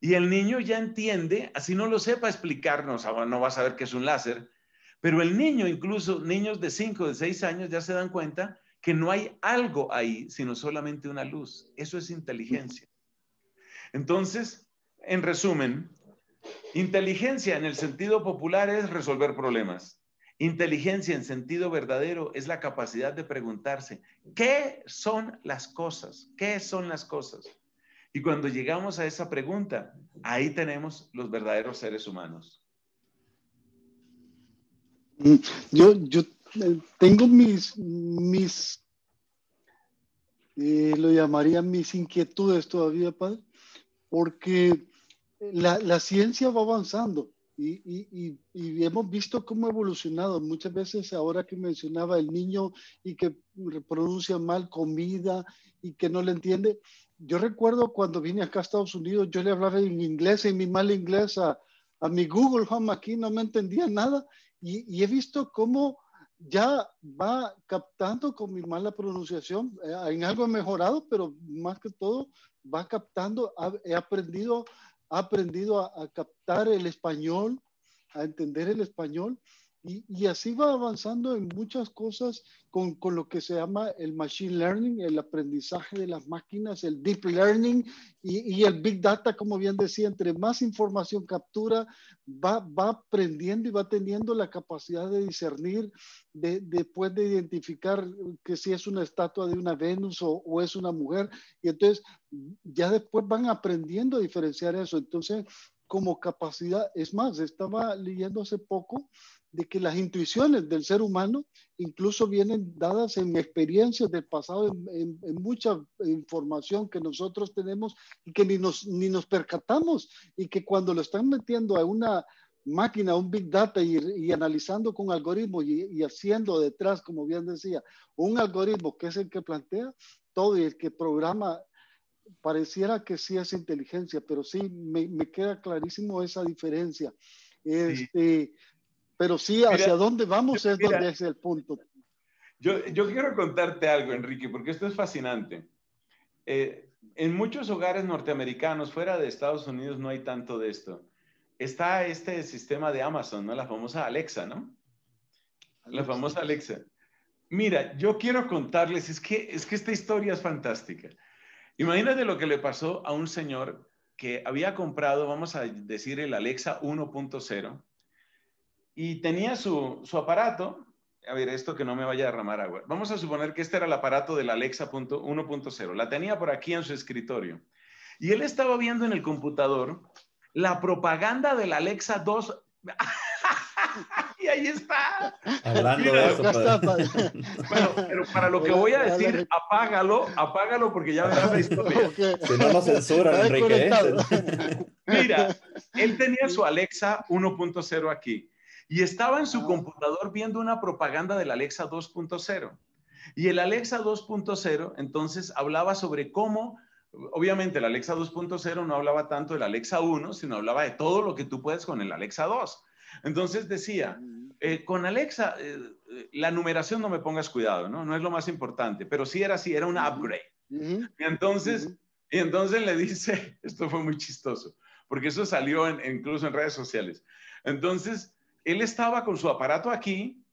y el niño ya entiende, así no lo sepa explicarnos, no va a saber que es un láser, pero el niño, incluso niños de 5, de 6 años, ya se dan cuenta que no hay algo ahí, sino solamente una luz. Eso es inteligencia. Entonces, en resumen, inteligencia en el sentido popular es resolver problemas. Inteligencia en sentido verdadero es la capacidad de preguntarse, ¿qué son las cosas? ¿Qué son las cosas? Y cuando llegamos a esa pregunta, ahí tenemos los verdaderos seres humanos.
Mm, yo, yo eh, tengo mis, mis eh, lo llamaría mis inquietudes todavía, padre, porque la, la ciencia va avanzando y, y, y, hemos visto cómo ha evolucionado. Muchas veces ahora que mencionaba el niño y que pronuncia mal comida y que no le entiende. Yo recuerdo cuando vine acá a Estados Unidos, yo le hablaba en inglés, en mi mal inglés a, a mi Google Home aquí, no me entendía nada y, he visto cómo ya va captando con mi mala pronunciación, eh, en algo he mejorado, pero más que todo va captando, he aprendido, aprendido a, captar el español, a entender el español Y, así va avanzando en muchas cosas con, con, lo que se llama el machine learning, el aprendizaje de las máquinas, el deep learning y, el big data, como bien decía, entre más información captura, va, va aprendiendo y va teniendo la capacidad de discernir, de, después de identificar que si es una estatua de una Venus o, o es una mujer. Y entonces ya después van aprendiendo a diferenciar eso. Entonces, como capacidad, es más, estaba leyendo hace poco de que las intuiciones del ser humano incluso vienen dadas en experiencias del pasado, en, mucha información que nosotros tenemos y que ni nos, ni nos percatamos y que cuando lo están metiendo a una máquina, un big data y, analizando con algoritmos y, y, haciendo detrás, como bien decía, un algoritmo que es el que plantea todo y el que programa, pareciera que sí es inteligencia, pero sí me, me queda clarísimo esa diferencia. Este, pero sí, hacia dónde vamos es donde es el punto.
Yo, yo, quiero contarte algo, Enrique, porque esto es fascinante. Eh, en muchos hogares norteamericanos, fuera de Estados Unidos, no hay tanto de esto. Está este sistema de Amazon, ¿no? La famosa Alexa, ¿no? La famosa Alexa. Mira, yo quiero contarles, es que, es que esta historia es fantástica. Imagínate lo que le pasó a un señor que había comprado, vamos a decir, el Alexa 1.0 y tenía su, su aparato. A ver, esto que no me vaya a derramar agua. Vamos a suponer que este era el aparato del Alexa 1.0. La tenía por aquí en su escritorio. Y él estaba viendo en el computador la propaganda del Alexa 2. y ahí está.
Hablando de eso.
Bueno, pero para lo que voy a decir, apágalo, apágalo porque ya verás la historia.
Si no nos censuran, Enrique. ¿eh?
Mira, él tenía su Alexa 1.0 aquí y estaba en su ah. computador viendo una propaganda del Alexa 2.0. Y el Alexa 2.0 entonces hablaba sobre cómo, obviamente el Alexa 2.0 no hablaba tanto del Alexa 1, sino hablaba de todo lo que tú puedes con el Alexa 2. Entonces decía, eh, con Alexa, eh, la numeración no me pongas cuidado, ¿no? No es lo más importante, pero sí era así, era un upgrade. Y entonces, y entonces le dice, esto fue muy chistoso, porque eso salió incluso en redes sociales. Entonces, él estaba con su aparato aquí,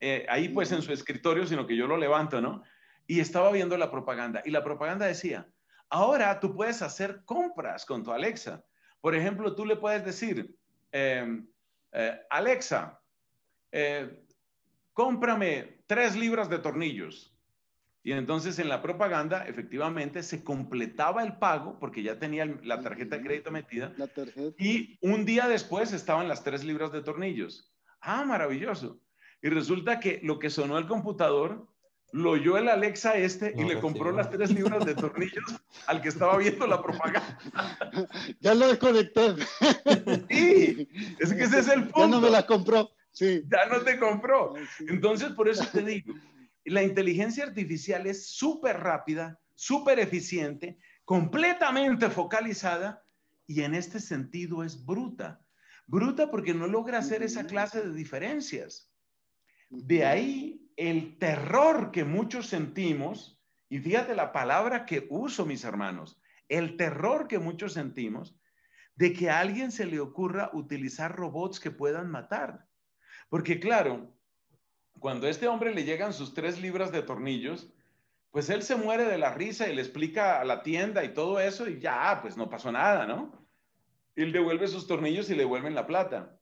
eh, ahí pues en su escritorio, sino que yo lo levanto, ¿no? Y estaba viendo la propaganda. Y la propaganda decía, ahora tú puedes hacer compras con tu Alexa. Por ejemplo, tú le puedes decir, em, eh, Alexa, eh, cómprame tres libras de tornillos. Y entonces en la propaganda efectivamente se completaba el pago porque ya tenía la tarjeta de crédito metida. Y un día después estaban las tres libras de tornillos. Ah, maravilloso. Y resulta que lo que sonó el computador lo oyó el Alexa este y le compró las tres libras de tornillos al que estaba viendo la propaganda.
Ya lo desconecté.
Sí, es que ese es el punto.
Ya no me la compró. Sí.
Ya no te compró. Entonces, por eso te digo, la inteligencia artificial es súper rápida, súper eficiente, completamente focalizada y en este sentido es bruta. Bruta porque no logra hacer esa clase de diferencias. De ahí el terror que muchos sentimos, y fíjate la palabra que uso, mis hermanos, el terror que muchos sentimos de que a alguien se le ocurra utilizar robots que puedan matar. Porque claro, cuando a este hombre le llegan sus tres libras de tornillos, pues él se muere de la risa y le explica a la tienda y todo eso y ya, pues no pasó nada, ¿no? Él devuelve sus tornillos y le devuelven la plata.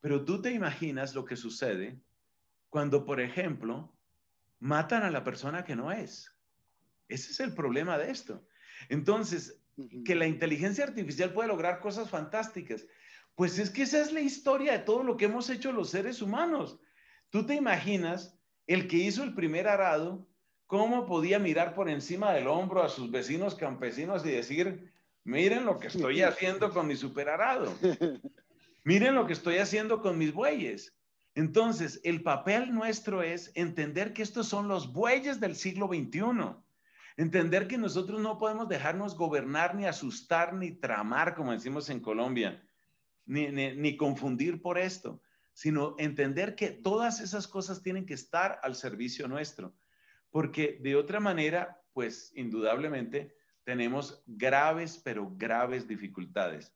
Pero tú te imaginas lo que sucede cuando, por ejemplo, matan a la persona que no es. Ese es el problema de esto. Entonces, que la inteligencia artificial puede lograr cosas fantásticas. Pues es que esa es la historia de todo lo que hemos hecho los seres humanos. ¿Tú te imaginas el que hizo el primer arado, cómo podía mirar por encima del hombro a sus vecinos campesinos y decir, miren lo que estoy haciendo con mi super arado, miren lo que estoy haciendo con mis bueyes? Entonces, el papel nuestro es entender que estos son los bueyes del siglo XXI. Entender que nosotros no podemos dejarnos gobernar, ni asustar, ni tramar, como decimos en Colombia, ni, ni confundir por esto sino entender que todas esas cosas tienen que estar al servicio nuestro, porque de otra manera, pues indudablemente tenemos graves, pero graves dificultades.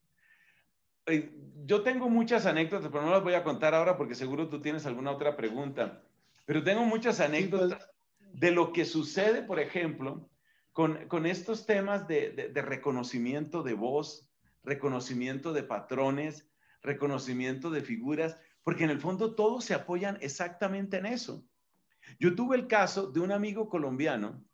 Eh, yo tengo muchas anécdotas, pero no las voy a contar ahora porque seguro tú tienes alguna otra pregunta. Pero tengo muchas
pues.
anécdotas de lo que sucede, por ejemplo, con, con estos temas de, de, de reconocimiento de voz, reconocimiento de patrones, reconocimiento de figuras, porque en el fondo todos se apoyan exactamente en eso. Yo tuve el caso de un amigo colombiano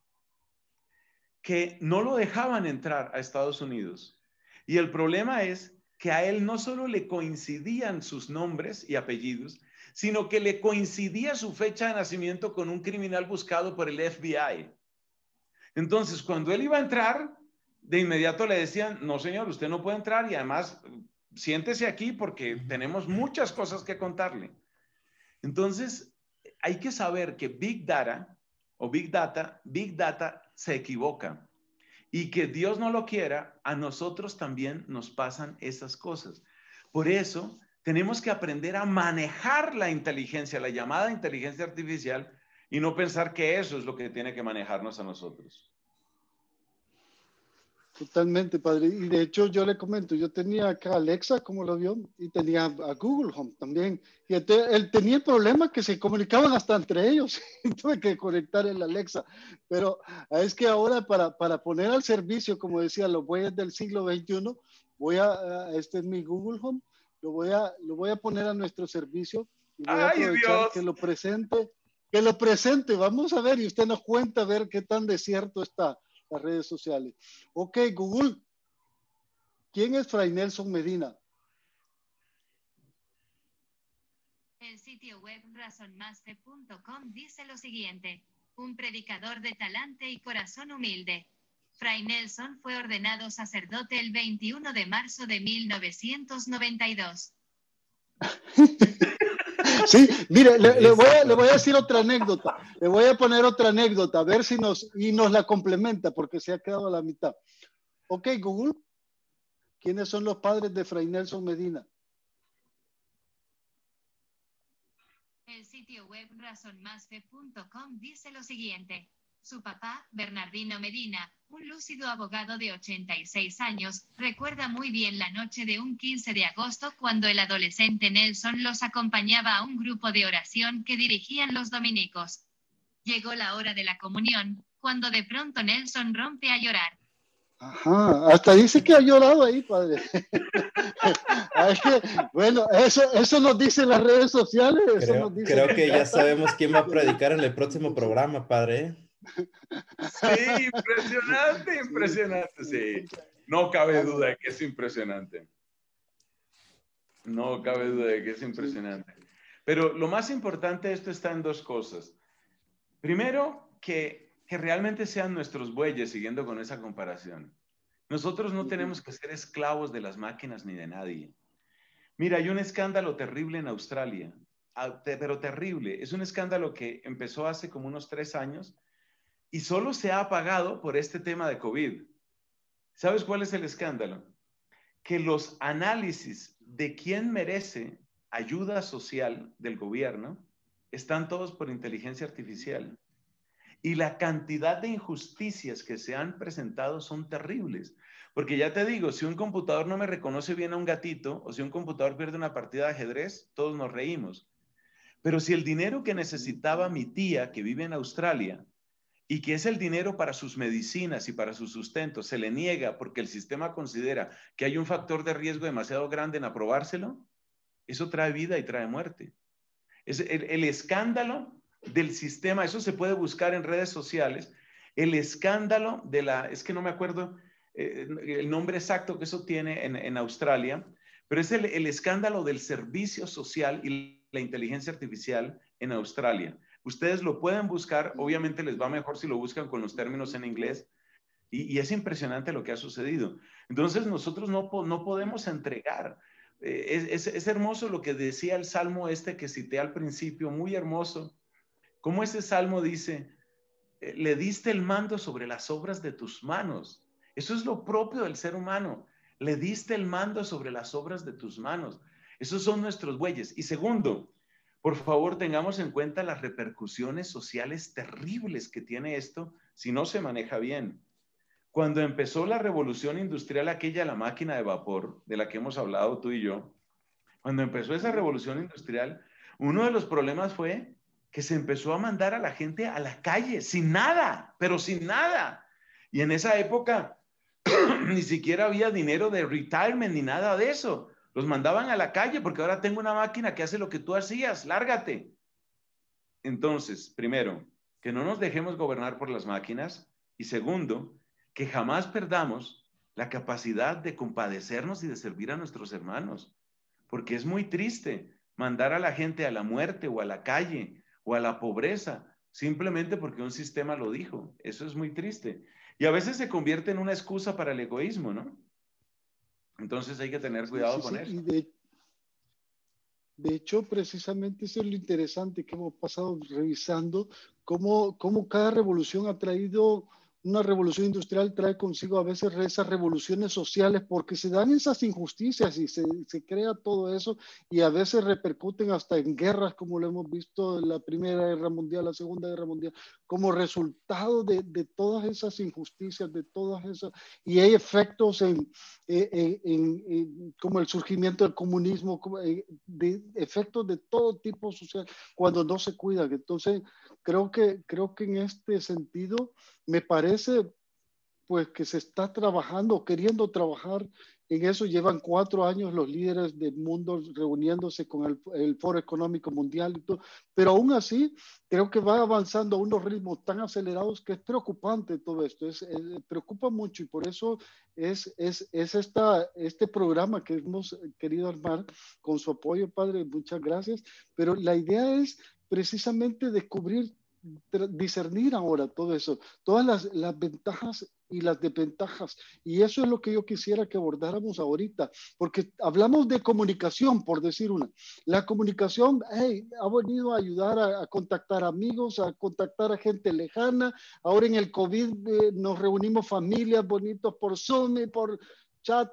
que no lo dejaban entrar a Estados Unidos. Y el problema es que a él no solo le coincidían sus nombres y apellidos, sino que le coincidía su fecha de nacimiento con un criminal buscado por el FBI. Entonces, cuando él iba a entrar, de inmediato le decían, no señor, usted no puede entrar y además siéntese aquí porque tenemos muchas cosas que contarle. Entonces, hay que saber que Big Data o Big Data, Big Data se equivoca y que Dios no lo quiera, a nosotros también nos pasan esas cosas. Por eso, tenemos que aprender a manejar la inteligencia, la llamada inteligencia artificial, y no pensar que eso es lo que tiene que manejarnos a nosotros.
Totalmente, padre. Y de hecho yo le comento, yo tenía acá Alexa, como lo vio, y tenía a Google Home también. Y él tenía el problema que se comunicaban hasta entre ellos. Tuve que conectar el Alexa. Pero es que ahora para, para poner al servicio, como decía, los bueyes del siglo XXI, voy a, este es mi Google Home, lo voy a, lo voy a poner a nuestro servicio. Y voy a aprovechar que lo presente, que lo presente. Vamos a ver y usted nos cuenta a ver qué tan desierto está las redes sociales. Ok, Google, ¿quién es Fray Nelson Medina?
El sitio web razonmaste.com dice lo siguiente, un predicador de talante y corazón humilde. Fray Nelson fue ordenado sacerdote el 21 de marzo de 1992.
Sí, mire, le, voy a, le, voy a, decir otra anécdota. Le voy a poner otra anécdota, a ver si nos, y nos la complementa, porque se ha quedado a la mitad. Ok, Google, ¿quiénes son los padres de Fray Nelson Medina?
El sitio web razonmasfe.com dice lo siguiente. Su papá, Bernardino Medina, un lúcido abogado de 86 años, recuerda muy bien la noche de un 15 de agosto cuando el adolescente Nelson los acompañaba a un grupo de oración que dirigían los dominicos. Llegó la hora de la comunión, cuando de pronto Nelson rompe a llorar.
Ajá, hasta dice que ha llorado ahí, padre. es que, bueno, eso, eso nos dicen las redes sociales.
Creo,
nos
creo que ya sabemos quién va a predicar en el próximo programa, padre.
Sí, impresionante, impresionante, sí. No cabe duda de que es impresionante. No cabe duda de que es impresionante. Pero lo más importante de esto está en dos cosas. Primero, que, que realmente sean nuestros bueyes, siguiendo con esa comparación. Nosotros no tenemos que ser esclavos de las máquinas ni de nadie. Mira, hay un escándalo terrible en Australia, ah, pero terrible. Es un escándalo que empezó hace como unos tres años y solo se ha apagado por este tema de COVID. ¿Sabes cuál es el escándalo? Que los análisis de quién merece ayuda social del gobierno están todos por inteligencia artificial. Y la cantidad de injusticias que se han presentado son terribles. Porque ya te digo, si un computador no me reconoce bien a un gatito o si un computador pierde una partida de ajedrez, todos nos reímos. Pero si el dinero que necesitaba mi tía que vive en Australia y que es el dinero para sus medicinas y para su sustento, se le niega porque el sistema considera que hay un factor de riesgo demasiado grande en aprobárselo, eso trae vida y trae muerte. Es el, escándalo del sistema, eso se puede buscar en redes sociales, el escándalo de la, es que no me acuerdo eh, el nombre exacto que eso tiene en, Australia, pero es el, el escándalo del servicio social y la inteligencia artificial en Australia. Ustedes lo pueden buscar, obviamente les va mejor si lo buscan con los términos en inglés, y, es impresionante lo que ha sucedido. Entonces nosotros no, no podemos entregar. Eh, es, es, hermoso lo que decía el salmo este que cité al principio, muy hermoso. Como ese salmo dice, eh, le diste el mando sobre las obras de tus manos. Eso es lo propio del ser humano. Le diste el mando sobre las obras de tus manos. Esos son nuestros bueyes. Y segundo, por favor, tengamos en cuenta las repercusiones sociales terribles que tiene esto si no se maneja bien. cuando empezó la revolución industrial, aquella la máquina de vapor, de la que hemos hablado tú y yo, cuando empezó esa revolución industrial, uno de los problemas fue que se empezó a mandar a la gente a la calle, sin nada, pero sin nada. Y en esa época ni siquiera había dinero de retirement ni nada de eso. Los mandaban a la calle porque ahora tengo una máquina que hace lo que tú hacías, lárgate. Entonces, primero, que no nos dejemos gobernar por las máquinas y segundo, que jamás perdamos la capacidad de compadecernos y de servir a nuestros hermanos, porque es muy triste mandar a la gente a la muerte o a la calle o a la pobreza simplemente porque un sistema lo dijo. Eso es muy triste. Y a veces se convierte en una excusa para el egoísmo, ¿no? Entonces hay que tener cuidado con eso.
De, de, hecho, precisamente eso es lo interesante que hemos pasado revisando, cómo, cómo cada revolución ha traído una revolución industrial trae consigo a veces esas revoluciones sociales porque se dan esas injusticias y se, se, crea todo eso y a veces repercuten hasta en guerras como lo hemos visto en la Primera Guerra Mundial, la Segunda Guerra Mundial, como resultado de, de todas esas injusticias, de todas esas, y hay efectos en, en, en, como el surgimiento del comunismo, eh, de efectos de todo tipo social cuando no se cuidan. Entonces, creo que, creo que en este sentido me parece pues que se está trabajando, queriendo trabajar en eso. Llevan cuatro años los líderes del mundo reuniéndose con el, Foro Económico Mundial y todo, pero aún así creo que va avanzando a unos ritmos tan acelerados que es preocupante todo esto, es, es preocupa mucho y por eso es, es, es esta, este programa que hemos querido armar con su apoyo, Padre, muchas gracias, pero la idea es precisamente descubrir discernir ahora todo eso, todas las, las, ventajas y las desventajas. Y eso es lo que yo quisiera que abordáramos ahorita, porque hablamos de comunicación, por decir una. La comunicación hey, ha venido a ayudar a, a, contactar amigos, a contactar a gente lejana. Ahora en el COVID eh, nos reunimos familias bonitos por Zoom por chat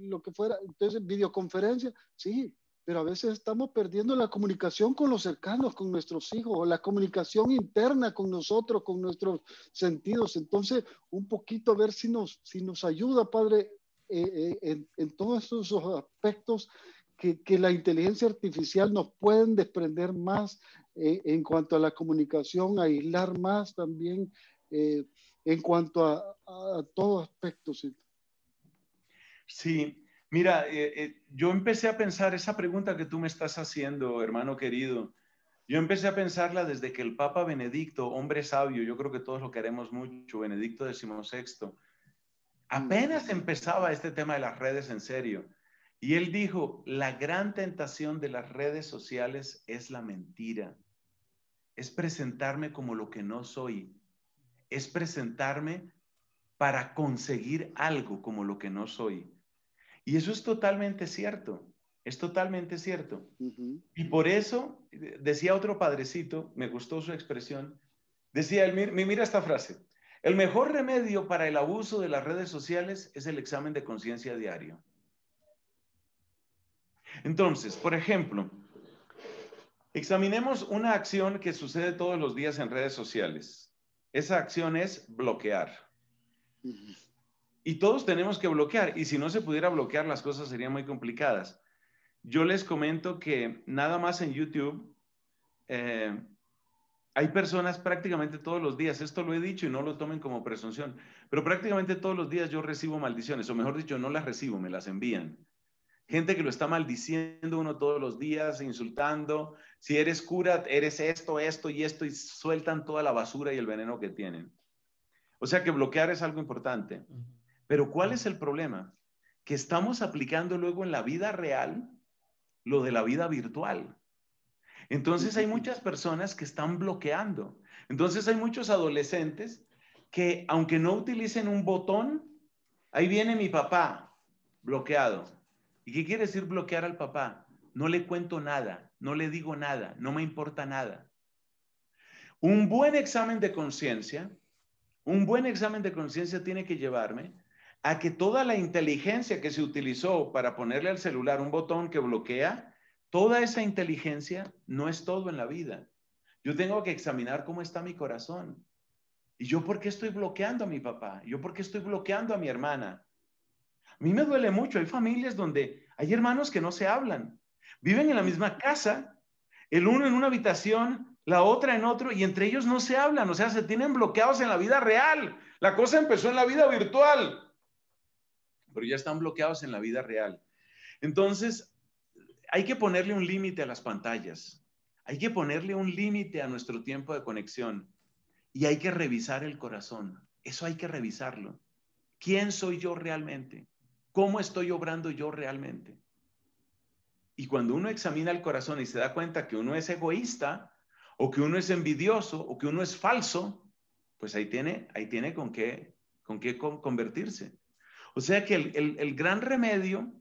lo que fuera. Entonces, videoconferencia, sí, pero a veces estamos perdiendo la comunicación con los cercanos, con nuestros hijos, la comunicación interna con nosotros, con nuestros sentidos. Entonces, un poquito a ver si nos, si nos ayuda, Padre, eh, eh, en, en, todos esos aspectos que, que, la inteligencia artificial nos pueden desprender más eh, en cuanto a la comunicación, aislar más también eh, en cuanto a, a, a todos aspectos.
Sí, Mira, eh, eh, yo empecé a pensar esa pregunta que tú me estás haciendo, hermano querido. Yo empecé a pensarla desde que el Papa Benedicto, hombre sabio, yo creo que todos lo queremos mucho, Benedicto XVI, apenas empezaba este tema de las redes en serio. Y él dijo, la gran tentación de las redes sociales es la mentira, es presentarme como lo que no soy, es presentarme para conseguir algo como lo que no soy. Y eso es totalmente cierto, es totalmente cierto. Uh -huh. Y por eso, decía otro padrecito, me gustó su expresión, decía, él, mira esta frase, el mejor remedio para el abuso de las redes sociales es el examen de conciencia diario. Entonces, por ejemplo, examinemos una acción que sucede todos los días en redes sociales. Esa acción es bloquear. Uh -huh. Y todos tenemos que bloquear. Y si no se pudiera bloquear, las cosas serían muy complicadas. Yo les comento que nada más en YouTube eh, hay personas prácticamente todos los días, esto lo he dicho y no lo tomen como presunción, pero prácticamente todos los días yo recibo maldiciones, o mejor dicho, no las recibo, me las envían. Gente que lo está maldiciendo uno todos los días, insultando. Si eres cura, eres esto, esto y esto, y sueltan toda la basura y el veneno que tienen. O sea que bloquear es algo importante. Pero ¿cuál es el problema? Que estamos aplicando luego en la vida real lo de la vida virtual. Entonces hay muchas personas que están bloqueando. Entonces hay muchos adolescentes que aunque no utilicen un botón, ahí viene mi papá bloqueado. ¿Y qué quiere decir bloquear al papá? No le cuento nada, no le digo nada, no me importa nada. Un buen examen de conciencia, un buen examen de conciencia tiene que llevarme a que toda la inteligencia que se utilizó para ponerle al celular un botón que bloquea, toda esa inteligencia no es todo en la vida. Yo tengo que examinar cómo está mi corazón. ¿Y yo por qué estoy bloqueando a mi papá? ¿Yo por qué estoy bloqueando a mi hermana? A mí me duele mucho. Hay familias donde hay hermanos que no se hablan. Viven en la misma casa, el uno en una habitación, la otra en otro, y entre ellos no se hablan. O sea, se tienen bloqueados en la vida real. La cosa empezó en la vida virtual, pero ya están bloqueados en la vida real. Entonces, hay que ponerle un límite a las pantallas. Hay que ponerle un límite a nuestro tiempo de conexión. Y hay que revisar el corazón. Eso hay que revisarlo. ¿Quién soy yo realmente? ¿Cómo estoy obrando yo realmente? Y cuando uno examina el corazón y se da cuenta que uno es egoísta, o que uno es envidioso, o que uno es falso, pues ahí tiene, ahí tiene con qué, con qué convertirse. O sea que el, gran remedio,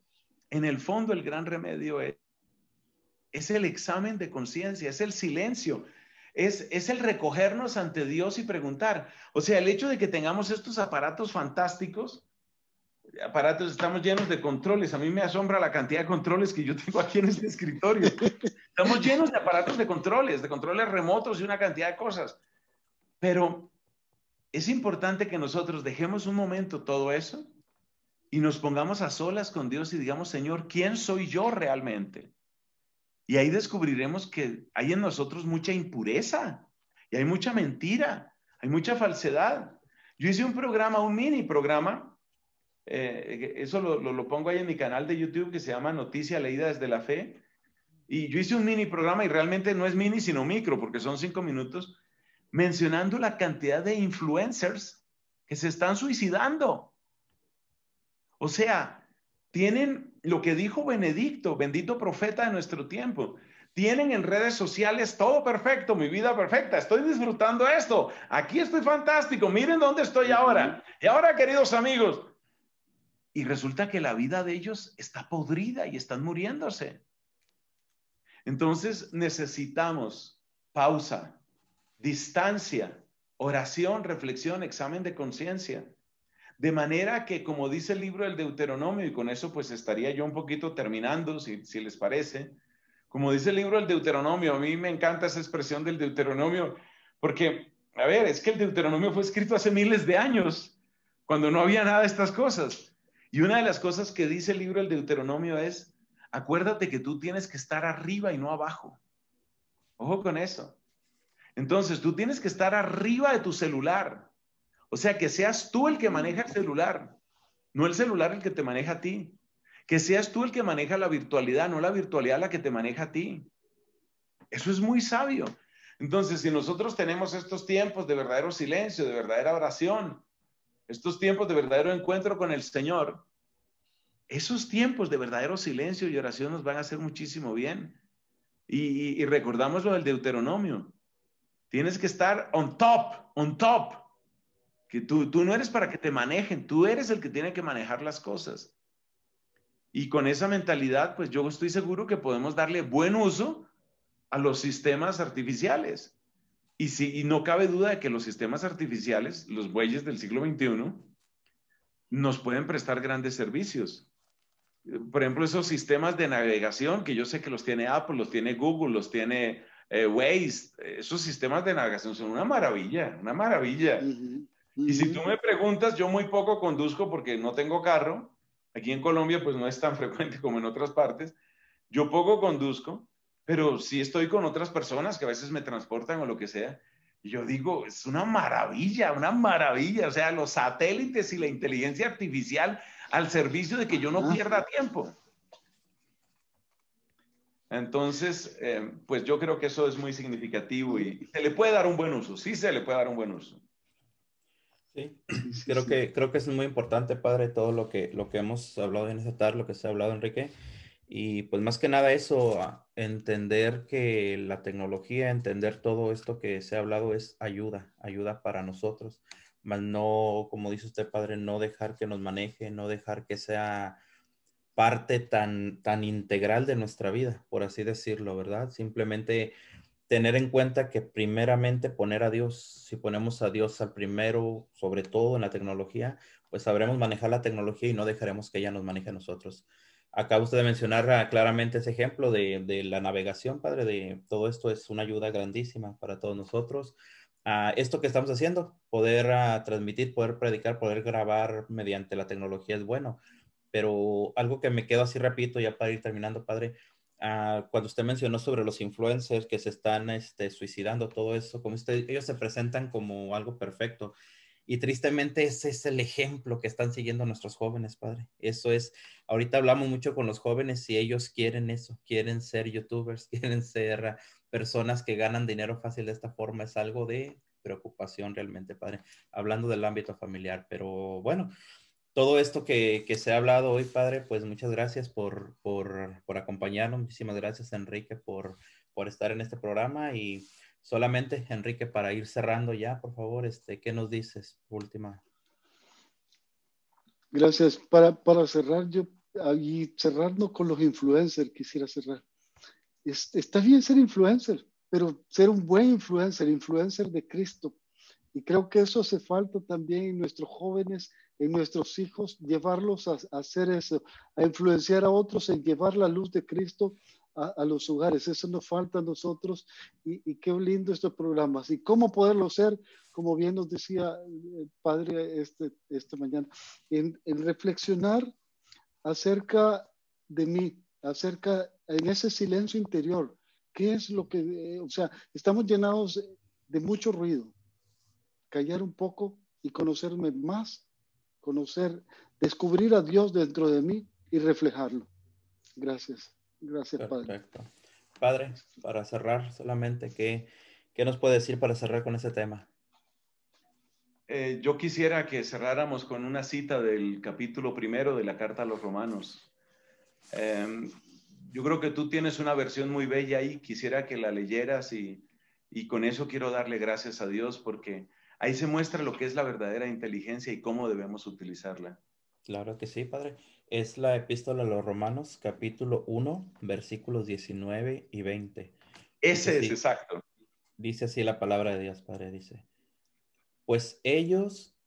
en el fondo el gran remedio es, es el examen de conciencia, es el silencio, es, el recogernos ante Dios y preguntar. O sea, el hecho de que tengamos estos aparatos fantásticos, aparatos, estamos llenos de controles. A mí me asombra la cantidad de controles que yo tengo aquí en este escritorio. Estamos llenos de aparatos de controles, de controles remotos y una cantidad de cosas. Pero es importante que nosotros dejemos un momento todo eso y nos pongamos a solas con Dios y digamos, Señor, ¿quién soy yo realmente? Y ahí descubriremos que hay en nosotros mucha impureza y hay mucha mentira, hay mucha falsedad. Yo hice un programa, un mini programa, eh, eso lo, lo, pongo ahí en mi canal de YouTube que se llama Noticia Leída desde la Fe. Y yo hice un mini programa y realmente no es mini sino micro porque son cinco minutos mencionando la cantidad de influencers que se están suicidando. O sea, tienen lo que dijo Benedicto, bendito profeta de nuestro tiempo. Tienen en redes sociales todo perfecto, mi vida perfecta, estoy disfrutando esto, aquí estoy fantástico, miren dónde estoy ahora. Y ahora, queridos amigos, y resulta que la vida de ellos está podrida y están muriéndose. Entonces necesitamos pausa, distancia, oración, reflexión, examen de conciencia. De manera que, como dice el libro del Deuteronomio, y con eso pues estaría yo un poquito terminando, si, les parece, como dice el libro del Deuteronomio, a mí me encanta esa expresión del Deuteronomio, porque, a ver, es que el Deuteronomio fue escrito hace miles de años, cuando no había nada de estas cosas. Y una de las cosas que dice el libro del Deuteronomio es, acuérdate que tú tienes que estar arriba y no abajo. Ojo con eso. Entonces, tú tienes que estar arriba de tu celular. O sea, que seas tú el que maneja el celular, no el celular el que te maneja a ti. Que seas tú el que maneja la virtualidad, no la virtualidad la que te maneja a ti. Eso es muy sabio. Entonces, si nosotros tenemos estos tiempos de verdadero silencio, de verdadera oración, estos tiempos de verdadero encuentro con el Señor, esos tiempos de verdadero silencio y oración nos van a hacer muchísimo bien. Y, recordamos lo del Deuteronomio. Tienes que estar on top, on top que tú, tú no eres para que te manejen, tú eres el que tiene que manejar las cosas. Y con esa mentalidad, pues yo estoy seguro que podemos darle buen uso a los sistemas artificiales. Y, si, y no cabe duda de que los sistemas artificiales, los bueyes del siglo XXI, nos pueden prestar grandes servicios. Por ejemplo, esos sistemas de navegación que yo sé que los tiene Apple, los tiene Google, los tiene eh, Waze, esos sistemas de navegación son una maravilla, una maravilla. Y si tú me preguntas, yo muy poco conduzco porque no tengo carro. Aquí en Colombia pues no es tan frecuente como en otras partes. Yo poco conduzco, pero sí estoy con otras personas que a veces me transportan o lo que sea. Y yo digo, es una maravilla, una maravilla. O sea, los satélites y la inteligencia artificial al servicio de que yo no pierda tiempo. Entonces, eh, pues yo creo que eso es muy significativo y se le puede dar un buen uso, sí se le puede dar un buen uso.
Sí, creo, Que, creo que es muy importante, padre, todo lo que, lo que hemos hablado en esta tarde, lo que se ha hablado, Enrique. Y pues más que nada eso, entender que la tecnología, entender todo esto que se ha hablado es ayuda, ayuda para nosotros. Más no, como dice usted, padre, no dejar que nos maneje, no dejar que sea parte tan, tan integral de nuestra vida, por así decirlo, ¿verdad? Simplemente tener en cuenta que primeramente poner a Dios, si ponemos a Dios al primero, sobre todo en la tecnología, pues sabremos manejar la tecnología y no dejaremos que ella nos maneje a nosotros. Acaba usted de mencionar ah, claramente ese ejemplo de, la navegación, padre, de todo esto es una ayuda grandísima para todos nosotros. a esto que estamos haciendo, poder ah, transmitir, poder predicar, poder grabar mediante la tecnología es bueno. Pero algo que me quedo así rapidito ya para ir terminando, padre, ah, cuando usted mencionó sobre los influencers que se están este, suicidando, todo eso, como usted, ellos se presentan como algo perfecto. Y tristemente ese es el ejemplo que están siguiendo nuestros jóvenes, padre. Eso es, ahorita hablamos mucho con los jóvenes y ellos quieren eso, quieren ser youtubers, quieren ser personas que ganan dinero fácil de esta forma. Es algo de preocupación realmente, padre, hablando del ámbito familiar. Pero bueno, todo esto que, que se ha hablado hoy, padre, pues muchas gracias por, por, por acompañarnos. Muchísimas gracias, Enrique, por, por estar en este programa y Solamente, Enrique, para ir cerrando ya, por favor, este, ¿qué nos dices? Última.
Gracias. Para, para cerrar, yo, y cerrando con los influencers, quisiera cerrar. está bien ser influencer, pero ser un buen influencer, influencer de Cristo. Y creo que eso hace falta también en nuestros jóvenes, en nuestros hijos, llevarlos a, a hacer eso, a influenciar a otros en llevar la luz de Cristo a, los hogares. Eso nos falta a nosotros y, qué lindo estos programas. ¿Y cómo poderlo ser? Como bien nos decía el padre este, esta mañana, en, reflexionar acerca de mí, acerca en ese silencio interior. ¿Qué es lo que, o sea, estamos llenados de mucho ruido. Callar un poco y conocerme más, conocer, descubrir a Dios dentro de mí y reflejarlo. Gracias. Gracias, Padre.
Padre, para cerrar solamente, ¿qué, ¿qué nos puede decir para cerrar con ese tema?
Eh, yo quisiera que cerráramos con una cita del capítulo primero de la carta a los romanos. Em, yo creo que tú tienes una versión muy bella ahí, quisiera que la leyeras y, y con eso quiero darle gracias a Dios porque ahí se muestra lo que es la verdadera inteligencia y cómo debemos utilizarla.
Claro que sí, Padre. Es la epístola a los Romanos, capítulo 1, versículos 19 y 20.
Ese es exacto.
Dice así la palabra de Dios, Padre, dice. Pues ellos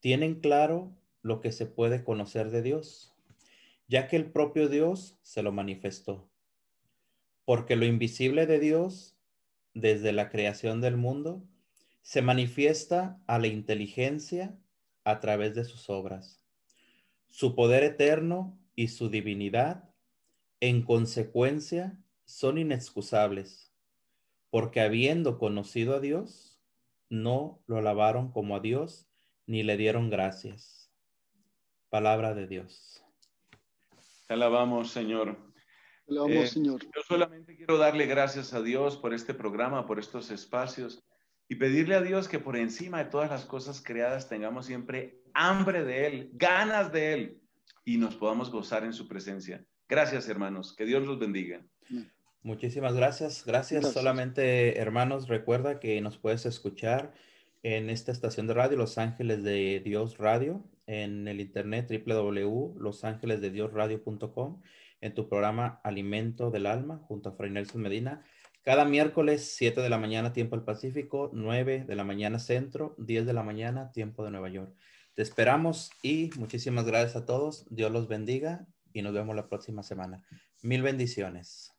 tienen claro lo que se puede conocer de Dios, ya que el propio Dios se lo manifestó. Porque lo invisible de Dios, desde la creación del mundo, se manifiesta a la inteligencia a través de sus obras su poder eterno y su divinidad, en consecuencia, son inexcusables, porque habiendo conocido a Dios, no lo alabaron como a Dios, ni le dieron gracias. Palabra de Dios.
Te alabamos, Señor.
alabamos, eh, Señor.
Yo solamente quiero darle gracias a Dios por este programa, por estos espacios y pedirle a Dios que por encima de todas las cosas creadas tengamos siempre hambre de Él, ganas de Él y nos podamos gozar en su presencia. Gracias, hermanos. Que Dios los bendiga.
Muchísimas gracias. gracias. Solamente, hermanos, recuerda que nos puedes escuchar en esta estación de radio, Los Ángeles de Dios Radio, en el internet www.losangelesdediosradio.com, en tu programa Alimento del Alma, junto a Fray Nelson Medina. Cada miércoles, 7 de la mañana, tiempo del Pacífico, 9 de la mañana centro, 10 de la mañana, tiempo de Nueva York. Te esperamos y muchísimas gracias a todos. Dios los bendiga y nos vemos la próxima semana. Mil bendiciones.